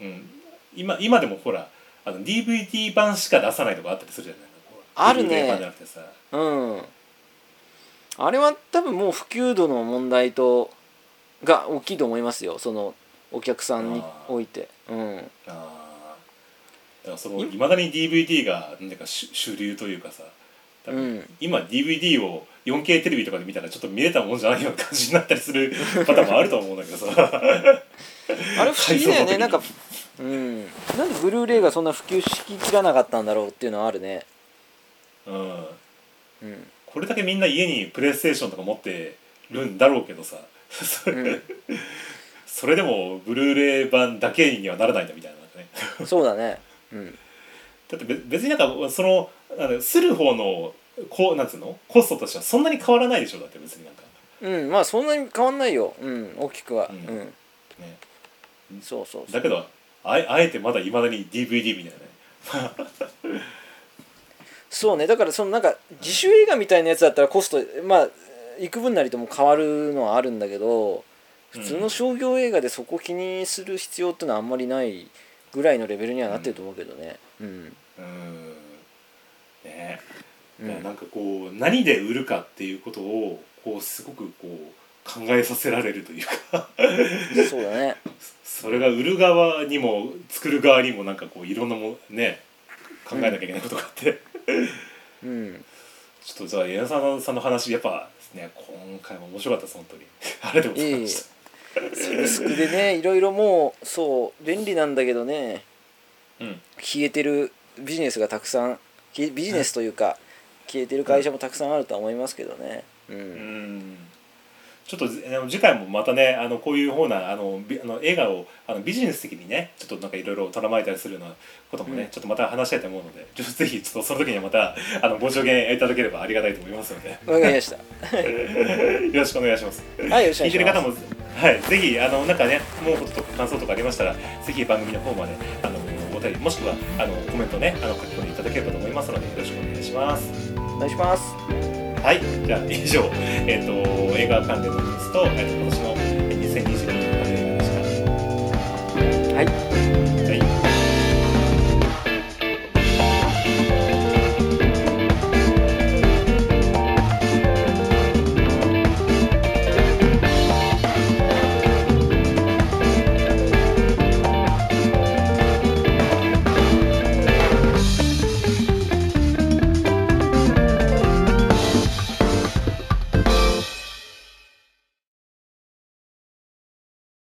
うん。今今でもほらあの DVD 版しか出さないとかあったりするじゃない。
あるね。うん。あれは多分もう普及度の問題とが大きいと思いますよ。そのお客さんにおいて。うん。
あいまだに DVD がなんか主主流というかさ。多分
うん。
今 DVD を 4K テレビとかで見たらちょっと見れたもんじゃないような感じになったりする パターンもあると思うんだけどさ。
あれ不思議だよね。なんかうん。なんでブルーレイがそんな普及しきらなかったんだろうっていうのはあるね。
うん。
うん。
これだけみんな家にプレイステーションとか持ってるんだろうけどさ。それ,、
うん。
それでもブルーレイ版だけにはならないんだみたいなね。
そうだねうん。
だってべ別になんかそのあのする方のこうなんつうのコストとしてはそんなに変わらないでしょだって別になんか。
うんまあそんなに変わんないよ。うん大きくは。
う
うん。ん、
ね。
そうそうそう。
だけどあえあえてまだいまだに DVD みたいなね。
そうね。だからそのなんか自主映画みたいなやつだったらコストまあ幾分なりとも変わるのはあるんだけど普通の商業映画でそこ気にする必要ってのはあんまりないぐらいのレベルにはなってると思うけどね。うん。
うん。ね。なんかこう何で売るかっていうことをこうすごくこう考えさせられるというか。
そうだね。
それが売る側にも作る側にもなんかこういろんなもね考えなきゃいけないことがあって、
うん。
ちょっとじゃあ矢野さんさんの話やっぱね今回も面白かったです本当に。ありがとうございました、
サブスクでねいろいろもうそう便利なんだけどね
うん。
消えてるビジネスがたくさんビジネスというか消えてる会社もたくさんあるとは思いますけどね。う
うんんちょっと次回もまたねあのこういう方なあのビあの映画をあのビジネス的にねちょっとなんかいろいろ絡まれたりするようなこともね、
うん。
ちょっとまた話したいと思うのでちょっとぜひちょっとその時にはまたあのご助言いただければありがたいと思いますので。
わかりました。
よろしくお願いします。
はいよろしくお願いします。
聞いてる方も、はい、ぜひあのなんかね思うこととか感想とかありましたらぜひ番組の方まであのお便りもしくはあのコメントねあの書き込んでいただければと思いますのでよろしくお願いします。
お願いします
はい、じゃあ以上、えーと、映画関連のニュースと、えー、と今年の2022年の映画でした。はい